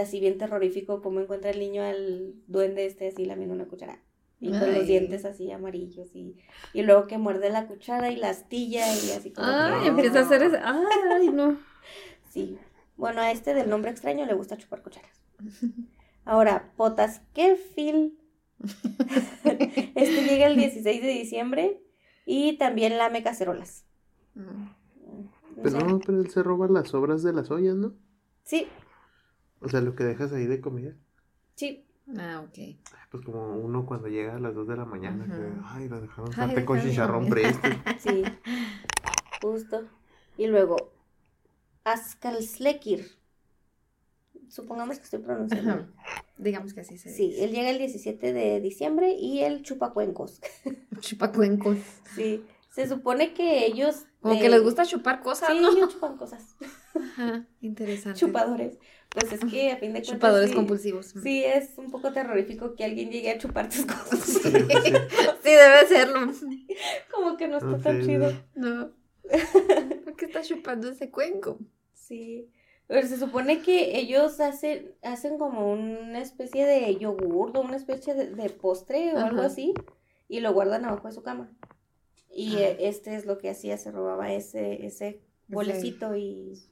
así bien terrorífico, cómo encuentra el niño al duende este así lamiendo una cuchara. Y con los dientes así amarillos y, y luego que muerde la cuchara y la astilla y así como
Ay,
que-
empieza a hacer eso. Ay, no. *laughs*
Sí. Bueno, a este del nombre extraño le gusta chupar cucharas. Ahora, Potasquefil. *laughs* este llega el 16 de diciembre y también lame cacerolas.
Mm.
No
Pero
sé.
no, pero él se roba las sobras de las ollas, ¿no?
Sí,
O sea, lo que dejas ahí de comida.
sí.
Ah, ok.
Pues como uno cuando llega a las 2 de la mañana, que, ay, lo dejaron sartén con chicharrón presto. *laughs*
Sí. Justo. Y luego, Ascalslekir. Supongamos que estoy pronunciando.
Digamos que así se
Sí,
dice.
él llega el 17 de diciembre y el chupacuencos. *laughs*
Chupacuencos.
Sí. Se supone que ellos.
Como
eh,
que les gusta chupar cosas,
Sí,
¿no?
ellos chupan cosas.
Ajá, interesante.
Chupadores. Pues es que a fin de cuentas.
Chupadores
sí,
compulsivos.
Sí, es un poco terrorífico que alguien llegue a chupar tus cosas.
Sí, sí. *laughs*
Sí, debe serlo.
Como que no está tan chido.
No. *laughs* ¿Por qué está chupando ese cuenco?
Sí. Pero se supone que ellos hacen, hacen como una especie de yogur o una especie de, de postre o algo así y lo guardan abajo de su cama. Y eh, este es lo que hacía, se robaba ese, ese bolecito y,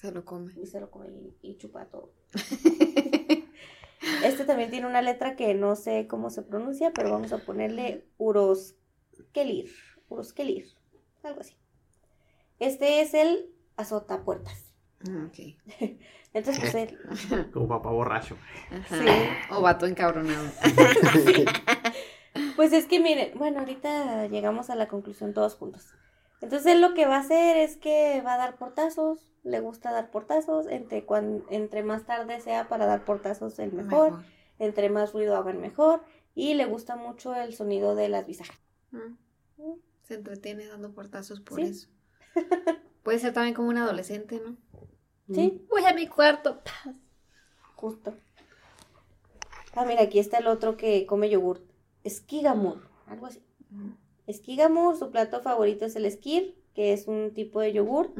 Se lo come.
y se lo come y, y chupa todo. *laughs* Este también tiene una letra que no sé cómo se pronuncia, pero vamos a ponerle Uroskelir. Uroskelir, algo así. Este es el azotapuertas.
Ah, ok. *laughs*
Entonces, pues él, *laughs*
Como papá borracho.
Ajá.
Sí.
O vato encabronado.
Pues es que miren, bueno, ahorita llegamos a la conclusión todos juntos. Entonces él lo que va a hacer es que va a dar portazos, le gusta dar portazos, entre, cuan- entre más tarde sea para dar portazos el mejor, entre más ruido hagan mejor, y le gusta mucho el sonido de las bisajas.
Mm. Se entretiene dando portazos por
Sí.
eso. *laughs* Puede ser también como un adolescente, ¿no?
Sí,
Voy a mi cuarto.
justo. Ah, mira, aquí está el otro que come yogurt. Esquigamur, algo así. Esquigamur, su plato favorito es el esquir, que es un tipo de yogur.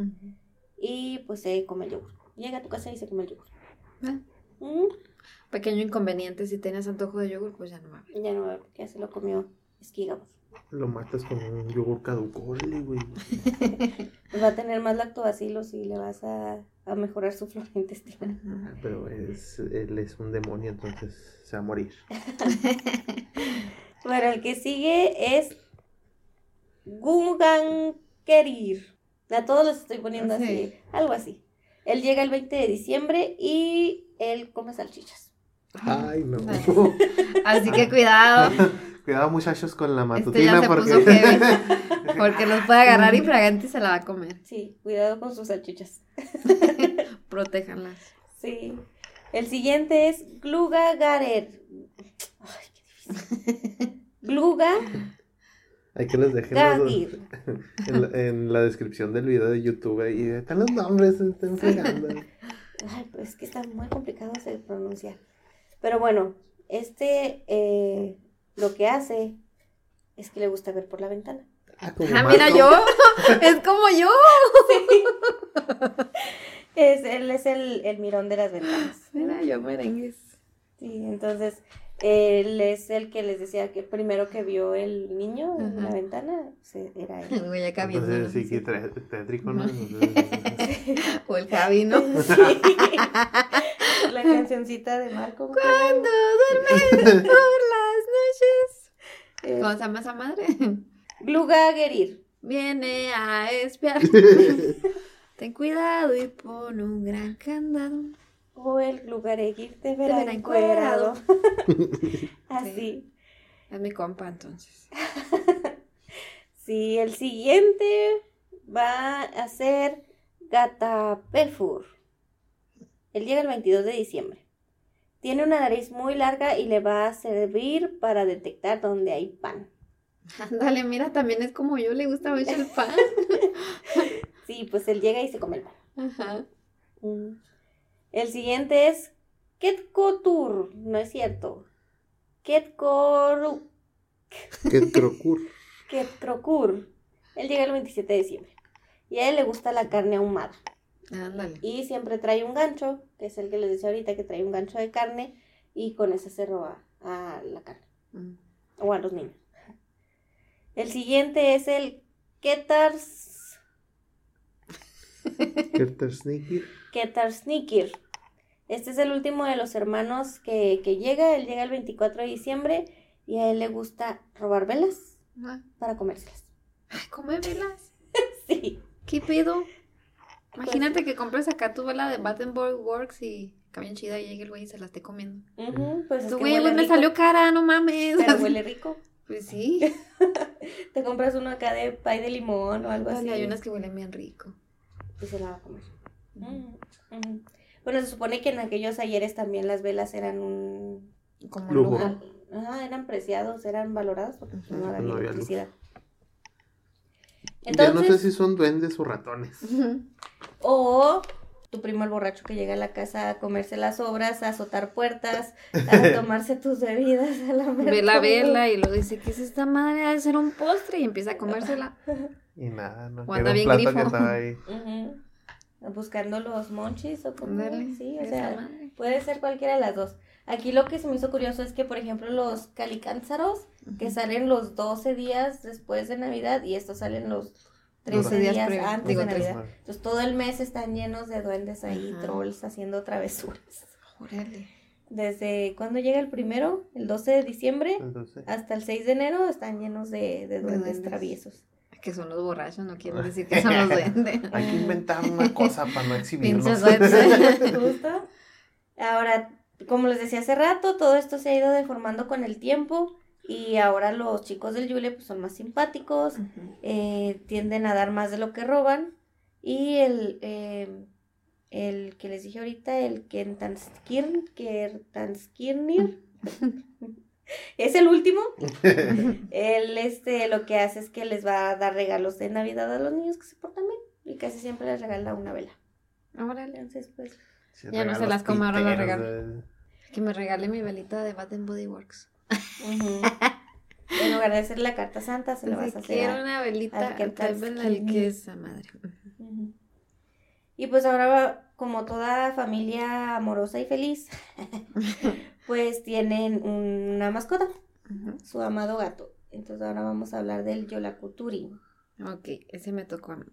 Y pues se come el yogur. Llega a tu casa y se come el yogur. Mm,
Pequeño inconveniente, si tienes antojo de yogur, pues ya no va
ya no va ver, ya se lo comió Esquigamur.
Lo matas con un yogur caducole, güey.
Pues *laughs* va a tener más lactobacilos y le vas a, a mejorar su flora intestinal.
Ah, Pero es, él es un demonio, entonces se va a morir. *laughs*
Bueno, el que sigue es Gungankerir. A todos los estoy poniendo así,
Sí.
algo así. Él llega el 20 de diciembre y él come salchichas.
Ay, no. *laughs*
Así que cuidado. *laughs*
Cuidado, muchachos, con la
Este
matutina
ya se
porque.
puso heavy. *laughs* Porque los puede agarrar y se la va a comer.
Sí, cuidado con sus salchichas.
Protéjanlas.
Sí. El siguiente es Glugagarer. Ay, qué difícil. Gluga
Hay que les dejen los-
Gagir. *laughs*
en, la, en la descripción del video de YouTube y están los nombres, se están fregando.
Ay, pues es que está muy complicado de pronunciar. Pero bueno, este eh, lo que hace es que le gusta ver por la ventana.
Ah,
Ah, mira yo. *laughs* Es como yo.
Es, él es el, el mirón de las ventanas.
Mira yo merengues.
Sí, entonces él es el que les decía que primero que vio el niño en la ventana, se- era *laughs*
El
él.
güey acá viendo.
Entonces sí que tre- tétrico, ¿no? *laughs*
O el Javi, ¿no? *laughs*
La cancioncita de Marco.
Cuando duermes por las noches.
Eh,
¿Cómo se llama esa madre?
Glugagerir.
Viene a espiar. Ten cuidado y pon un gran candado.
O el Glugaregir te
verá
verá encuerado. *laughs* Así.
Es mi compa, entonces. *laughs*
Sí, el siguiente va a ser Gatapefur. Él llega el 22 de diciembre. Tiene una nariz muy larga y le va a servir para detectar dónde hay pan.
Ándale, mira, también es como yo, le gusta mucho el pan. *laughs*
Sí, pues él llega y se come el pan.
Ajá.
Mm. El siguiente es Ketkotur. No es cierto. Ketkoru.
Ketrocur.
Ketkrokur. Él llega el 27 de diciembre. Y a él le gusta la carne ahumada.
Ándale.
Y siempre trae un gancho, que es el que les decía ahorita, que trae un gancho de carne. Y con ese se roba a la carne.
Mm.
O a los niños. El siguiente es el Ketars. *laughs*
Ketersniki.
Ketarsnikir. Este es el último de los hermanos que, que llega. Él llega el 24 de diciembre y a él le gusta robar velas
Ah,
para comérselas.
Ay, come velas. *laughs*
Sí.
¿Qué pedo? Imagínate que compres acá tu vela de Battenborg Works y bien chida y llegue el güey y se la esté comiendo.
Ujú, pues es
Tu güey,
huele
güey, me
rico,
salió cara, no mames.
Pero *laughs* huele rico.
Pues sí.
Te compras uno acá de pay de limón o algo así.
Hay unas que huelen bien rico.
Y se la va a comer. Ujú. Bueno, se supone que en aquellos ayeres también las velas eran un...
Como
Lujo.
lujo.
Ajá, eran preciados, eran valorados porque pues, no había
No
electricidad.
Ya no sé
Entonces,
si son duendes o ratones.
O tu primo el borracho que llega a la casa a comerse las obras, a azotar puertas, a *laughs* tomarse tus bebidas, a la
Ve la vela y luego dice, ¿qué es esta madre? Ha de ser un postre y empieza a comérsela. *laughs*
Y nada, no.
O
que
anda
era un
bien
plato
grifo.
que estaba ahí. *laughs*
Buscando los monchis o como sí, o sea,
madre.
puede ser cualquiera de las dos. Aquí lo que se me hizo curioso es que, por ejemplo, los calicánzaros, que salen los 12 días después de Navidad y estos salen los 13
12 días
días,
previo.
antes
Digo,
de
tres.
Navidad. Entonces todo el mes están llenos de duendes ahí,
Ajá.
trolls haciendo travesuras.
Órale.
Desde cuando llega el primero, el 12 de diciembre, hasta el 6 de enero están llenos de, de duendes
duendes.
traviesos.
Que son los borrachos, no quiere decir que son los *laughs* duendes.
hay que inventar una cosa para no exhibirnos.
Justo. *laughs* Ahora, como les decía hace rato, todo esto se ha ido deformando con el tiempo y ahora los chicos del Yule pues, son más simpáticos, eh, tienden a dar más de lo que roban y el, eh, el que les dije ahorita, el Kentanskirn, Kertanskirnir, *laughs* *laughs* es el último. *laughs* Él este, lo que hace es que les va a dar regalos de Navidad a los niños que se portan bien y casi siempre les regala una vela.
Órale.
Entonces, pues...
Sí,
Ya no se las coma, ahora las regalo.
eh.
Que me regale mi velita de Bath Body Works. *laughs*
En lugar de hacer la carta santa, se la vas a hacer.
quiero
a-
una velita.
que
madre.
Ujú. Y pues ahora, va- como toda familia amorosa y feliz, *laughs* pues tienen una mascota, su amado gato. Entonces ahora vamos a hablar del Yolakuturi.
Ok, ese me tocó a mí.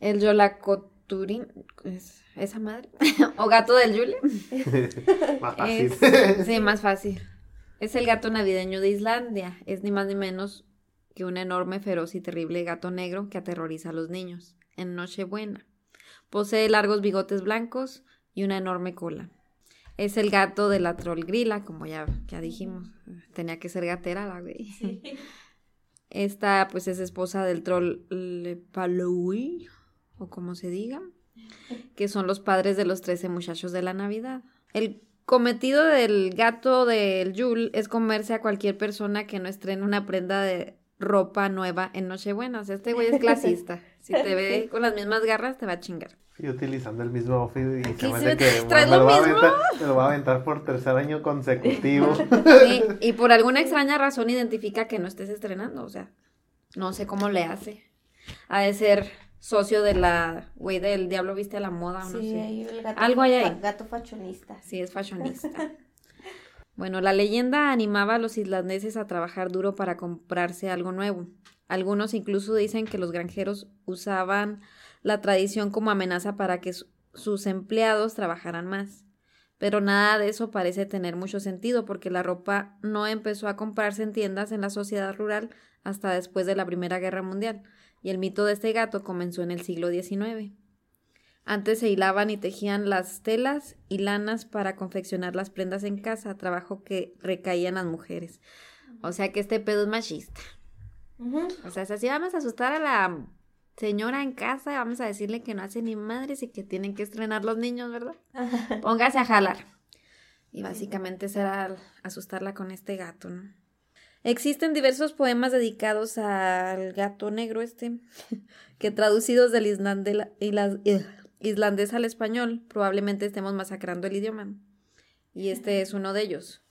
El Yolacoturi, ¿es esa madre? *laughs* o gato del Yule. *laughs*
Más fácil.
Es- sí, más fácil. Es el gato navideño de Islandia. Es ni más ni menos que un enorme, feroz y terrible gato negro que aterroriza a los niños en Nochebuena. Posee largos bigotes blancos y una enorme cola. Es el gato de la trollgrila, como ya, ya dijimos. Tenía que ser gatera la güey. *laughs* Esta, pues, es esposa del troll Lepalui, o como se diga, que son los padres de los 13 muchachos de la Navidad. El cometido del gato del Yule es comerse a cualquier persona que no estrene una prenda de ropa nueva en Nochebuena. O sea, este güey es *laughs* clasista. Si te *laughs* ve con las mismas garras, te va a chingar.
Y utilizando el mismo outfit y se me
sí
hace que
traes
me
lo
va a
mismo.
aventar- me lo va a aventar por tercer año consecutivo. *laughs*
Sí, y por alguna extraña razón identifica que no estés estrenando. O sea, no sé cómo le hace. Ha de ser socio de la, güey, del Diablo Viste a la Moda, o no
Sí,
sé.
el gato,
Algo hay ahí.
gato fashionista.
Sí, es fashionista. *laughs* Bueno, la leyenda animaba a los islandeses a trabajar duro para comprarse algo nuevo. Algunos incluso dicen que los granjeros usaban la tradición como amenaza para que su- sus empleados trabajaran más. Pero nada de eso parece tener mucho sentido porque la ropa no empezó a comprarse en tiendas en la sociedad rural hasta después de la Primera Guerra Mundial, y el mito de este gato comenzó en el siglo XIX. Antes se hilaban y tejían las telas y lanas para confeccionar las prendas en casa, trabajo que recaía en las mujeres. O sea que este pedo es machista. O sea, si así vamos a asustar a la señora en casa, vamos a decirle que no hace ni madres y que tienen que estrenar los niños, ¿verdad? Póngase a jalar. Y básicamente será asustarla con este gato, ¿no? Existen diversos poemas dedicados al gato negro este, *laughs* que traducidos del islandela- eh, islandés al español, probablemente estemos masacrando el idioma. Y este es uno de ellos.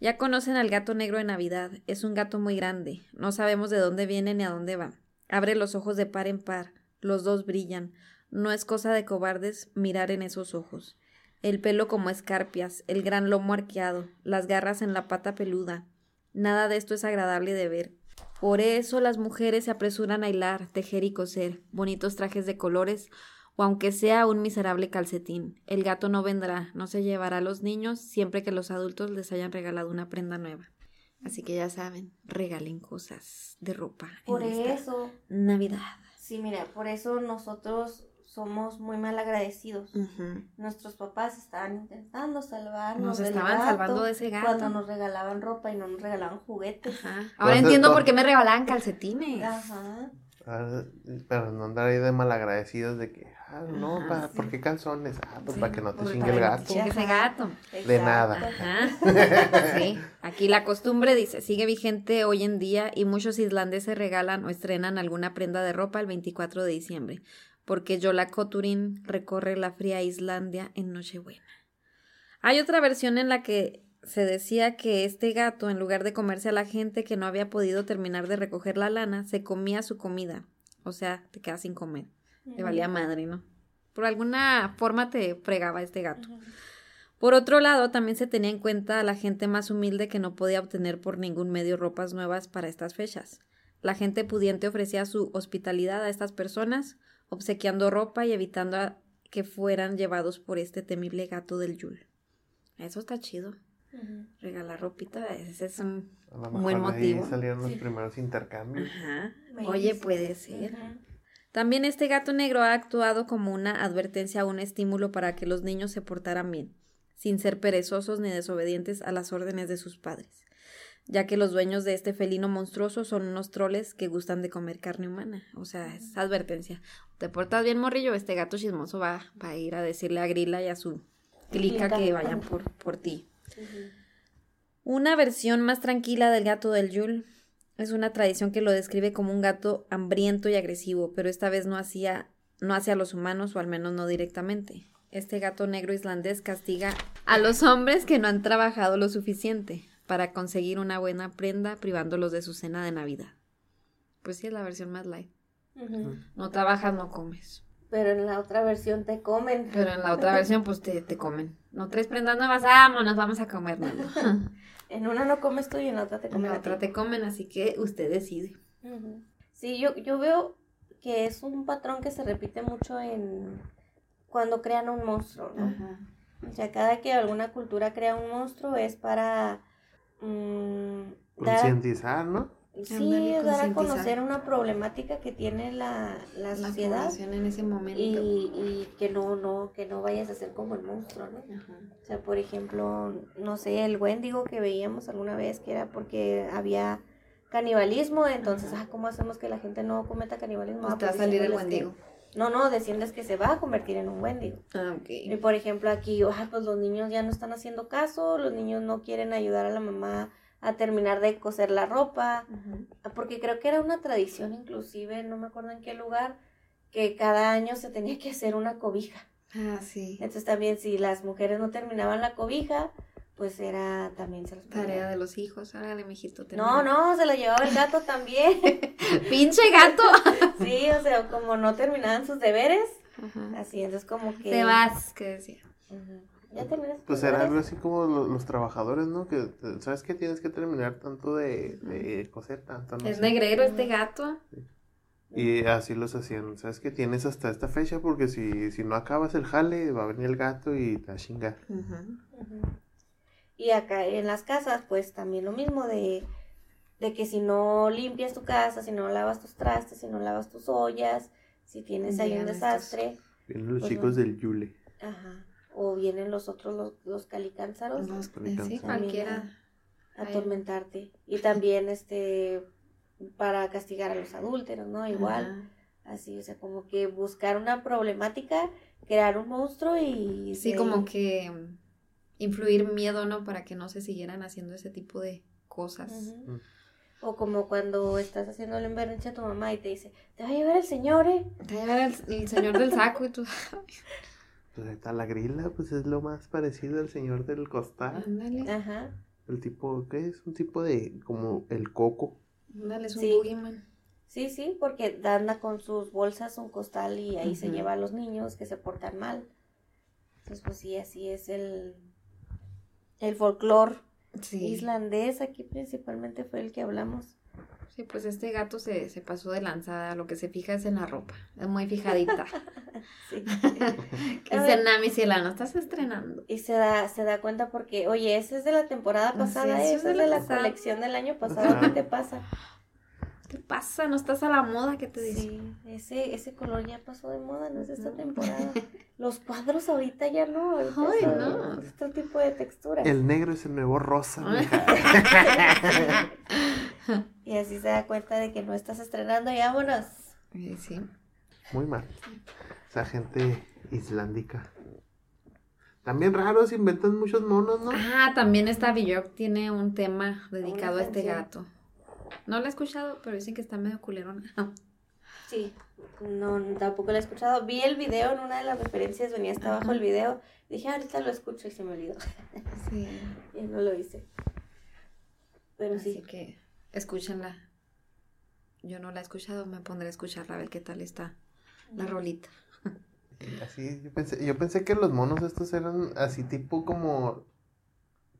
Ya conocen al gato negro de Navidad. Es un gato muy grande. No sabemos de dónde viene ni a dónde va. Abre los ojos de par en par. Los dos brillan. No es cosa de cobardes mirar en esos ojos. El pelo como escarpias, el gran lomo arqueado, las garras en la pata peluda. Nada de esto es agradable de ver. Por eso las mujeres se apresuran a hilar, tejer y coser bonitos trajes de colores, o aunque sea un miserable calcetín. El gato no vendrá, no se llevará a los niños siempre que los adultos les hayan regalado una prenda nueva. Así que ya saben, regalen cosas de ropa.
Por eso.
Navidad.
Sí, mira, por eso nosotros somos muy mal agradecidos. Nuestros papás estaban intentando salvarnos.
Nos estaban salvando de ese gato.
Cuando nos regalaban ropa y no nos regalaban juguetes.
Ahora entiendo por qué me regalaban *laughs* calcetines.
Ajá.
Ah, para no andar ahí de malagradecidos de que, ah, no, para, ¿por qué calzones? Ah, pues para que no te chingue el gato.
Chingue ese gato.
De nada.
Sí, aquí la costumbre dice, sigue vigente hoy en día y muchos islandeses regalan o estrenan alguna prenda de ropa el 24 de diciembre, porque Yola Koturin recorre la fría Islandia en Nochebuena. Hay otra versión en la que se decía que este gato, en lugar de comerse a la gente que no había podido terminar de recoger la lana, se comía su comida. O sea, te quedas sin comer. Te valía madre, ¿no? Por alguna forma te fregaba este gato. Por otro lado, también se tenía en cuenta a la gente más humilde que no podía obtener por ningún medio ropas nuevas para estas fechas. La gente pudiente ofrecía su hospitalidad a estas personas, obsequiando ropa y evitando que fueran llevados por este temible gato del Yul. Eso está chido. Regalar ropita, ese es un buen motivo.
Ahí salieron los primeros intercambios.
Ajá. Oye, puede ser. También este gato negro ha actuado como una advertencia o un estímulo para que los niños se portaran bien, sin ser perezosos ni desobedientes a las órdenes de sus padres, ya que los dueños de este felino monstruoso son unos troles que gustan de comer carne humana. O sea, es advertencia. Te portas bien, morrillo, este gato chismoso va, va a ir a decirle a Grila y a su clica que vayan por, por ti. Una versión más tranquila del gato del Yule es una tradición que lo describe como un gato hambriento y agresivo, pero esta vez no hacía no hacia los humanos o al menos no directamente. Este gato negro islandés castiga a los hombres que no han trabajado lo suficiente para conseguir una buena prenda privándolos de su cena de Navidad. Pues sí, es la versión más light. No trabajas, no comes.
Pero en la otra versión te comen.
Pero en la otra *laughs* versión, pues te, te comen. No tres prendas nuevas, vámonos, vamos a comer. *laughs*
en una no comes tú y en la otra te comen.
En la otra te comen, así que usted decide.
Sí, yo, yo veo que es un patrón que se repite mucho en cuando crean un monstruo, ¿no? O sea, cada que alguna cultura crea un monstruo es para
mm, concientizar, ¿no?
Sí, dar a conocer una problemática que tiene la, la, sociedad.
en ese momento.
Y, y, que no, no, que no vayas a ser como el monstruo, ¿no? O sea, por ejemplo, no sé, el Wendigo que veíamos alguna vez que era porque había canibalismo, entonces, ah, ¿cómo hacemos que la gente no cometa canibalismo?
Ah, pues va a salir el Wendigo.
no, no, decirles que se va a convertir en un Wendigo.
Ah, ok.
Y por ejemplo, aquí, ah, pues los niños ya no están haciendo caso, los niños no quieren ayudar a la mamá a terminar de coser la ropa, porque creo que era una tradición inclusive, no me acuerdo en qué lugar, que cada año se tenía que hacer una cobija.
Ah, sí.
Entonces también si las mujeres no terminaban la cobija, pues era también se
Tarea de los hijos, órale, mijito.
No, no, se la llevaba el gato también. *laughs*
¡Pinche gato! *laughs*
sí, o sea, como no terminaban sus deberes, así, entonces como que...
Te vas, que decía.
Pues era algo así como los, trabajadores, ¿no? Que, ¿sabes qué? Tienes que terminar tanto de, coser, tanto,
Es negrero este gato.
Y así los hacían, ¿sabes qué? Tienes hasta esta fecha porque si, si no acabas el jale, va a venir el gato y te va a chingar.
Y acá en las casas, pues también lo mismo de, de que si no limpias tu casa, si no lavas tus trastes, si no lavas tus ollas, si tienes ahí un desastre.
Vienen los pues chicos del Yule.
Ajá o vienen los otros, los, los calicánzaros.
Los, sí, cualquiera.
A, atormentarte. Y también, este, para castigar a los adúlteros, ¿no? Igual. Así, o sea, como que buscar una problemática, crear un monstruo y...
Sí, como que influir miedo, ¿no? Para que no se siguieran haciendo ese tipo de cosas.
O como cuando estás haciendo el emberrinche a tu mamá y te dice, te va a llevar el señor, ¿eh?
Te va a llevar el, el señor del saco y tú. *laughs*
Pues ahí está la grila, pues es lo más parecido al señor del costal.
Ándale.
Ajá.
El tipo, ¿qué es? Un tipo de, como el coco.
Ándale, es un
Sí.
boogeyman.
Sí, sí, porque anda con sus bolsas un costal y ahí se lleva a los niños que se portan mal. Entonces, pues sí, así es el, el folclore
Sí.
islandés. Aquí principalmente fue el que hablamos.
Sí, pues este gato se, se pasó de lanzada. Lo que se fija es en la ropa. Es muy fijadita. *laughs*
Sí. *laughs*
que dice Nami Ciela, no estás estrenando.
Y se da, se da cuenta porque, oye, ese es de la temporada pasada,
es,
ese
es
es
de la pasada.
colección del año pasado.
Ajá.
¿Qué te pasa?
¿Qué pasa? ¿No estás a la moda? ¿Qué te dice?
Sí, ese, ese color ya pasó de moda, no es de esta temporada. *laughs* Los cuadros ahorita ya no, ahorita
Ay, no.
de este tipo de textura.
El negro es el nuevo rosa.
Y así se da cuenta de que no estás estrenando y vámonos.
Sí.
Muy mal. Esa gente islandica. También raros, inventan muchos monos, ¿no?
Ah, también esta Björk tiene un tema dedicado a este gato. No lo he escuchado, pero dicen que está medio culerona.
Sí, no, tampoco lo he escuchado. Vi el video en una de las referencias, venía hasta abajo el video. Dije, "Ah, ahorita lo escucho y se me olvidó.
Sí. *laughs*
Y no lo hice. Pero
Así
sí,
que escúchenla. Yo no la he escuchado, me pondré a escucharla a ver qué tal está la rolita. *laughs*
Así, yo pensé, yo pensé que los monos estos eran así tipo como...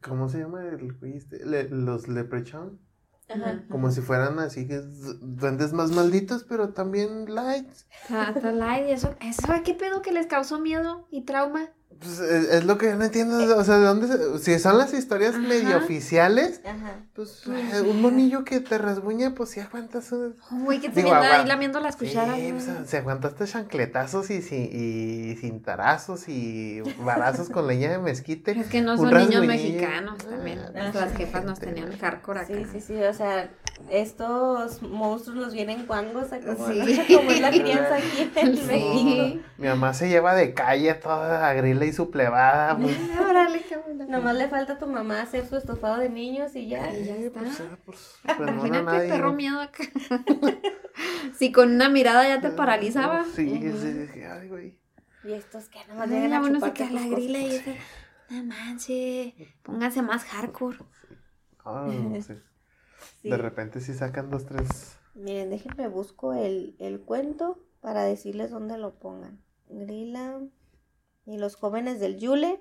¿Cómo se llama el este? Le- los leprechaun.
Ajá.
Como si fueran así que es- duendes más malditos, pero también lights.
Está, está light y eso, eso, ¿qué pedo que les causó miedo y trauma?
Pues es, es lo que yo no entiendo. O sea, ¿de dónde? se- si son las historias
Ajá.
medio oficiales,
Ajá.
pues
Pues,
eh, un monillo que te rasguña, pues sí aguantas. un-
Uy, que te
Digo,
ahí lamiendo las cucharas.
Sí, pues, se aguantaste chancletazos y, y cintarazos y varazos con leña de mezquite.
Es que no son niños mexicanos también.
Ah,
las jefas nos tenían hardcore acá.
Sí, sí, sí, o sea, estos monstruos nos vienen cuangos a como,
Sí. *laughs*
como es la crianza aquí *laughs* en
Sí.
México.
Mi mamá se lleva de calle toda agrila y su plebada. muy- *laughs*
Órale, qué buena.
Nomás le falta a tu mamá hacer su estofado de niños y ya.
Y ya está.
Pues, ah, pues, pues, no, no,
Imagínate,
nadie-
perro miedo acá. *laughs* si con una mirada ya te paralizaba.
Sí, sí, dije, ay, güey.
Y estos que nomás llegan a
bueno, se queda la grila y dice, no manches, pónganse más hardcore.
Ah, no sé.
Sí. *laughs*
De repente sí sacan dos, tres.
Miren, déjenme busco el, el cuento para decirles dónde lo pongan. Grila y los jóvenes del Yule.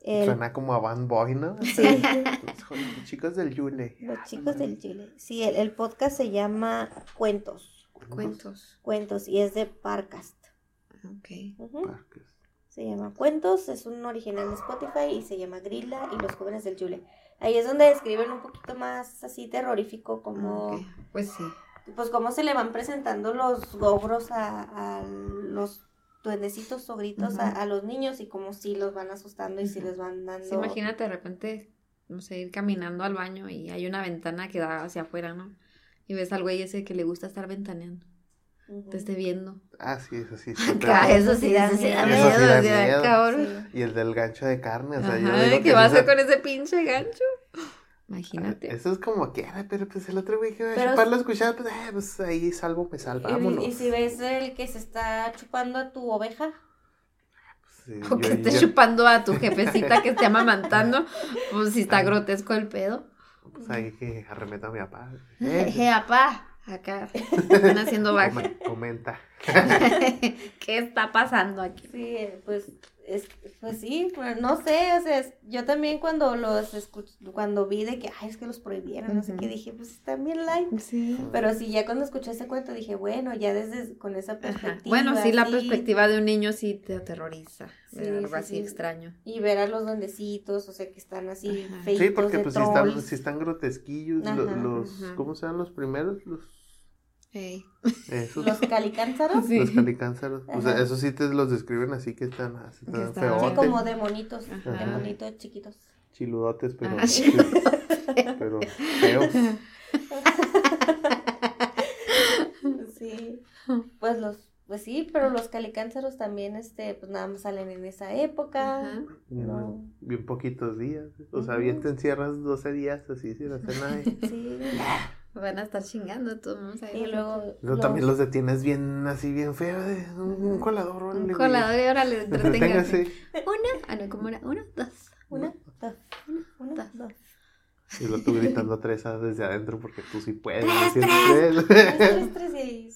El-
Suena como a Van Boy, ¿no?
Sí. *laughs*
Los chicos del Yule.
los chicos del Yule. Sí, el, el podcast se llama Cuentos.
Cuentos.
Cuentos y es de Parcast.
Ok.
Ujú.
Parques.
Se llama Cuentos, es un original de Spotify y se llama Grilla y los jóvenes del Yule. Ahí es donde describen un poquito más así terrorífico como
Ok, Pues sí.
pues cómo se le van presentando los gogros a, a los duendecitos o gritos a, los niños y cómo sí los van asustando y
Ujú.
les van dando
Sí, imagínate de repente, no sé, ir caminando al baño y hay una ventana que da hacia afuera, ¿no? Y ves al güey ese que le gusta estar ventaneando, te esté viendo.
Ah, sí, eso sí. *laughs*
Acá, eso sí, eso sí da miedo,
Eso sí da
o sea,
miedo. Y el del gancho de carne, o sea, yo
Ajá,
digo
¿qué
que
va a hacer con ese pinche gancho? Imagínate.
Eso es como quiera, pero pues el otro güey que va a chupar las cucharadas, pues, eh, pues ahí salvo, me salva, vámonos.
Y, y si ves el que se está chupando a tu oveja,
Sí, *laughs*
O que estés
yo-
chupando a tu jefecita que esté amamantando, *laughs* pues si está grotesco el pedo.
Pues ahí que arremeta a mi papá.
Eh,
Eh,
apá, acá están haciendo *laughs* baja.
come- comenta.
¿Qué está pasando aquí?
sí, pues, es, pues sí, pues, no sé, o sea, es- yo también cuando los escuch cuando vi de que, ay, es que los prohibieron, no sé qué, dije, pues están bien light.
Sí.
Pero sí, ya cuando escuché ese cuento dije, bueno, ya desde con esa perspectiva.
Bueno, sí, la perspectiva de un niño sí te aterroriza.
Sí,
ver algo
sí,
así
sí.
extraño.
Y ver a los duendecitos, o sea, que están así feitos
Sí, porque
de
pues si están,
trolls.
si están grotesquillos,
Ajá,
los,
ajá.
¿cómo se llaman los primeros? Los, Esos,
Los calicánzaros.
Sí.
los calicánzaros. O sea, esos sí te los describen así que están, así, están
Sí, como de monitos,
Ajá.
de monitos chiquitos.
chiludotes, pero,
Ah,
sí, pero feos. *laughs*
Sí. Pues los, pues sí, pero los calicánzaros también, este, pues nada más salen en esa época. No.
Bien poquitos días. O sea, bien te encierras 12 días así sin hacer nada.
Sí. *laughs*
Van a estar chingando, todos vamos a ir.
Y luego.
Luego también los detienes bien, así bien feo, de un, un colador. órale,
Un
güey.
colador y ahora le entreténgase. Una, ah, no, ¿cómo era? Una, dos.
Una, dos, una,
dos.
dos.
Y lo tú gritando tres A desde adentro porque tú sí puedes.
Tres,
Tres,
tres.
tres, tres,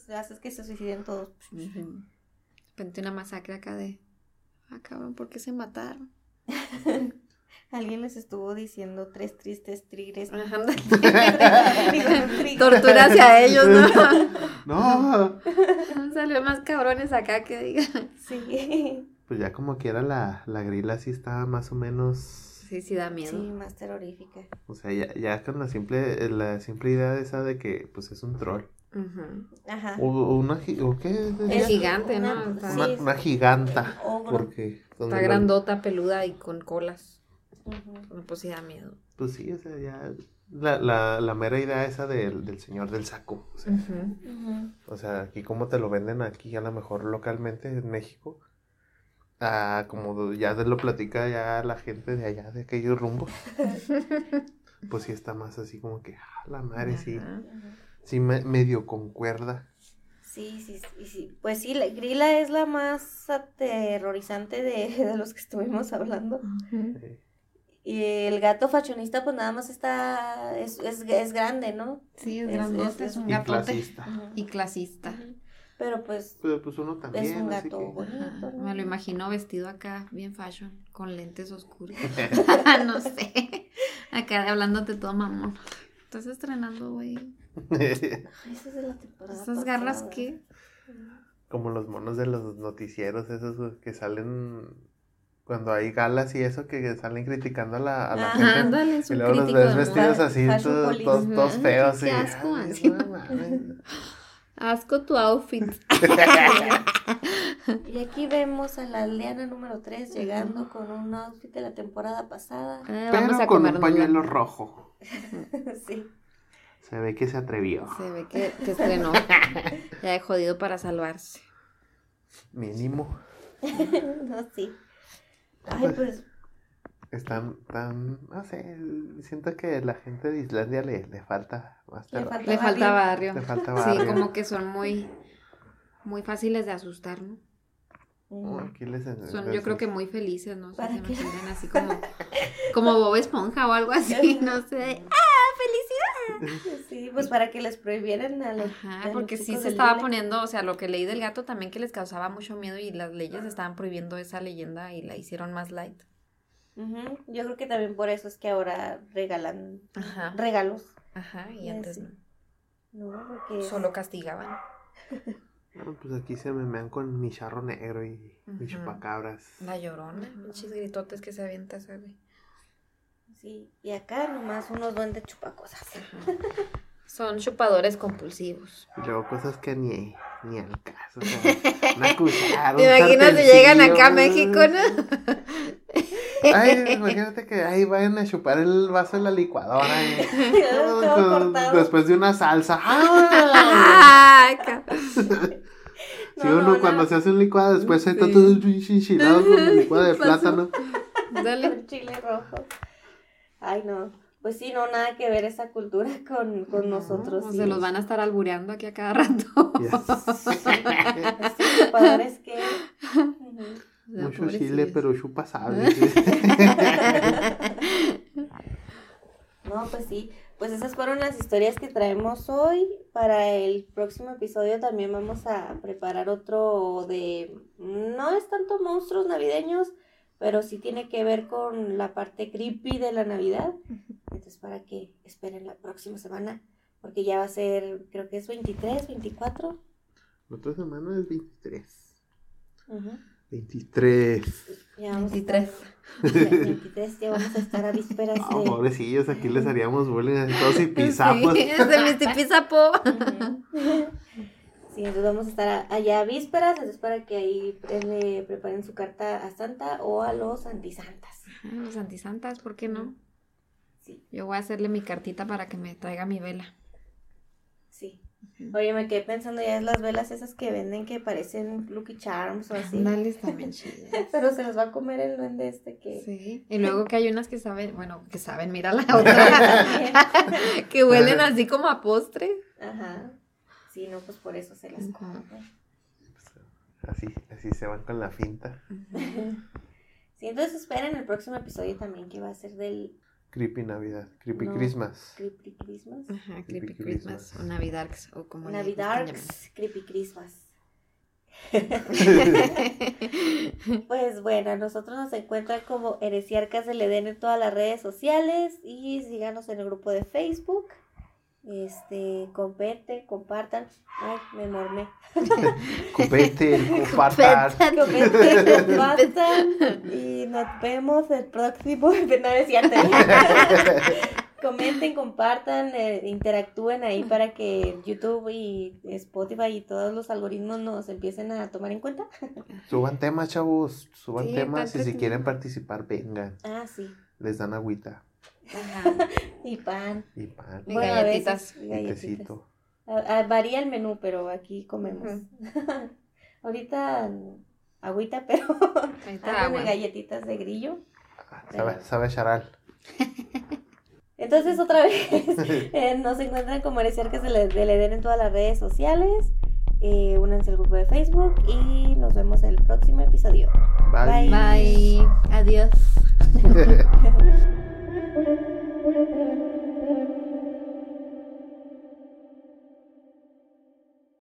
y haces que se suiciden todos.
De repente una masacre acá de. Ah, cabrón, ¿por qué se mataron? *laughs*
Alguien les estuvo diciendo tres tristes tigres.
Ajá. *laughs*
Digo, un trigo.
Tortura hacia ellos, ¿no? *laughs*
No. *laughs*
Salió más cabrones acá que digan.
Sí.
Pues ya como quiera la, la grila sí está más o menos.
Sí, sí, da miedo.
Sí, más terrorífica.
O sea, ya, ya con la simple, la simple idea esa de que pues es un troll.
Ujú.
Ajá.
O, o una o qué
Es gigante, ¿no?
Una-
Está,
Una,
sí.
una giganta.
Ogro.
Porque
está grandota, peluda y con colas.
Ujú.
Pues sí da miedo.
Pues sí, o sea, ya. La, la, la mera idea esa del, del señor del saco. O sea, o aquí como te lo venden aquí, a lo mejor localmente en México. Ah, como ya te lo platica ya la gente de allá, de aquellos rumbos. *laughs* pues sí está más así como que, ah, la madre, sí.
Ajá.
Sí, me- medio concuerda.
Sí, sí, sí, sí. Pues sí, la grila es la más aterrorizante de, *laughs* de los que estuvimos hablando.
Ujú.
Y el gato fashionista, pues nada más está, es, es, es grande, ¿no?
Sí, es
Es-
grandote,
es-
es un
y
gatote.
clasista.
Y clasista.
Pero pues
Pero pues uno también.
es un
así
gato
que-.
Me lo imagino vestido acá, bien fashion, con lentes oscuros. *laughs* *laughs* no sé. Acá hablándote todo mamón. Estás estrenando, güey.
Ay, esa es de la temporada
¿Esas garras qué?
Como los monos de los noticieros, esos que salen cuando hay galas y eso, que salen criticando a la, a la
Ajá,
gente.
Ándale, es
Y luego los ves
de
vestidos así, todos, todos, todos feos.
qué
y,
asco,
ay, *laughs*
así.
no mames.
Asco tu outfit. *laughs*
Y aquí vemos a la aldeana número 3 llegando con un outfit de la temporada pasada.
Ah,
Pero
vamos a
con un pañuelo rojo. *laughs*
sí.
Se ve que se atrevió.
Se ve que, que estrenó. Ya he jodido para salvarse.
Mínimo.
no, sí. Ay, pues
Están tan, no sé, siento que la gente de Islandia le, le falta más
Le
terror.
falta
Le falta barrio.
Le falta
Sí,
barrio.
como que son muy, muy fáciles de asustar, ¿no?
Mm,
aquí les-
Son, yo creo que muy felices, no sé,
¿Para
se
qué?
imaginan así como, como *laughs* Bob Esponja o algo así, no sé. *laughs*
Sí, pues para que les prohibieran a los.
Ajá,
a los
porque sí se estaba poniendo, o sea, lo que leí del gato también que les causaba mucho miedo y las leyes estaban prohibiendo esa leyenda y la hicieron más light.
Ujú, Yo creo que también por eso es que ahora regalan
Ajá.
regalos.
Ajá, y antes no.
No, porque.
Solo castigaban. *laughs*
No, pues aquí se me mean con mi charro negro y mi
Ujú.
chupacabras.
La llorona, pinches gritotes que se avienta güey.
Sí, y acá nomás unos duendes chupacosas.
Son chupadores compulsivos.
Y luego cosas que ni, ni al caso. O sea, *laughs* una cuchara,
¿Te
un
imaginas si llegan acá a México, no?
Ay, imagínate que ahí vayan a chupar el vaso de la licuadora. *laughs* y-
Todo
con-
cortado.
después de una salsa. *laughs* ¡Ah! Si
No,
uno
no,
cuando
no.
se hace un licuado, después se está todo enchilado con el licuado de plátano.
Dale.
Con chile rojo. Ay, no. Pues sí, no, nada que ver esa cultura *laughs* con, con nosotros. Sí.
Se los van a estar albureando aquí a cada rato.
Estos chupadores que. Ujú.
Ya,
Mucho chile, pero chupa sable. *laughs*
No, pues sí. Pues esas fueron las historias que traemos hoy. Para el próximo episodio también vamos a preparar otro de... No es tanto monstruos navideños, pero sí tiene que ver con la parte creepy de la Navidad. Entonces para que esperen la próxima semana, porque ya va a ser, creo que es 23, 24.
La otra semana es 23.
Ujú.
23.
Ya vamos a
23.
estar- 23, *laughs* ya vamos a estar a vísperas
No,
de...
pobrecillos, aquí les haríamos bullying así todos y *laughs* pisapos.
Sí, es de mis tipizapo.
Sí, entonces vamos a estar allá a vísperas, entonces para que ahí eh, le preparen su carta a Santa o a los antisantas.
Los antisantas, ¿por qué no?
Sí,
Yo voy a hacerle mi cartita para que me traiga mi vela.
sí. Oye, me quedé pensando ya en las velas esas que venden que parecen Lucky Charms o así.
Ándale, están bien chidas. *laughs*
Pero se las va a comer el duende este que...
Sí. Y luego que hay unas que saben, bueno, que saben, mira la *laughs* otra, *laughs* que huelen así como a postre.
Ajá. Sí, no, pues por eso se las comen.
Así, así se van con la finta.
Sí, entonces esperen el próximo episodio también que va a ser del
Creepy Navidad, Creepy
No.
Christmas.
Creepy Christmas.
Ajá,
Creepy
Creepy Christmas
Christmas.
o Navidarks o como
Navidarks, Creepy Christmas. *laughs* Pues bueno, a nosotros nos encuentran como Heresiarcas del Edén en todas las redes sociales y síganos en el grupo de Facebook. Este, comenten, compartan. Ay, me mormé. *laughs*
Comenten, *laughs* compartan.
Compartan y nos vemos el próximo. *laughs* No, es cierto. Comenten, compartan, eh, interactúen ahí para que YouTube y Spotify y todos los algoritmos nos empiecen a tomar en cuenta.
Suban temas, chavos. Suban
Sí,
temas y si quieren participar, vengan.
Ah, sí.
Les dan agüita
Ajá. *laughs*
Y pan.
y pan
Y
Bueno, a
galletitas.
veces, y
y
galletitas.
tecito.
A- a- varía el menú, pero aquí comemos. *laughs* Ahorita agüita, *laughs* pero
agua.
galletitas de grillo.
Ah, Sabe, sabe charal.
Entonces, otra vez, eh, nos encuentran como Heresiarcas del, del Edén en todas las redes sociales. Eh, únanse al grupo de Facebook y nos vemos en el próximo episodio.
Bye.
Bye. Adiós.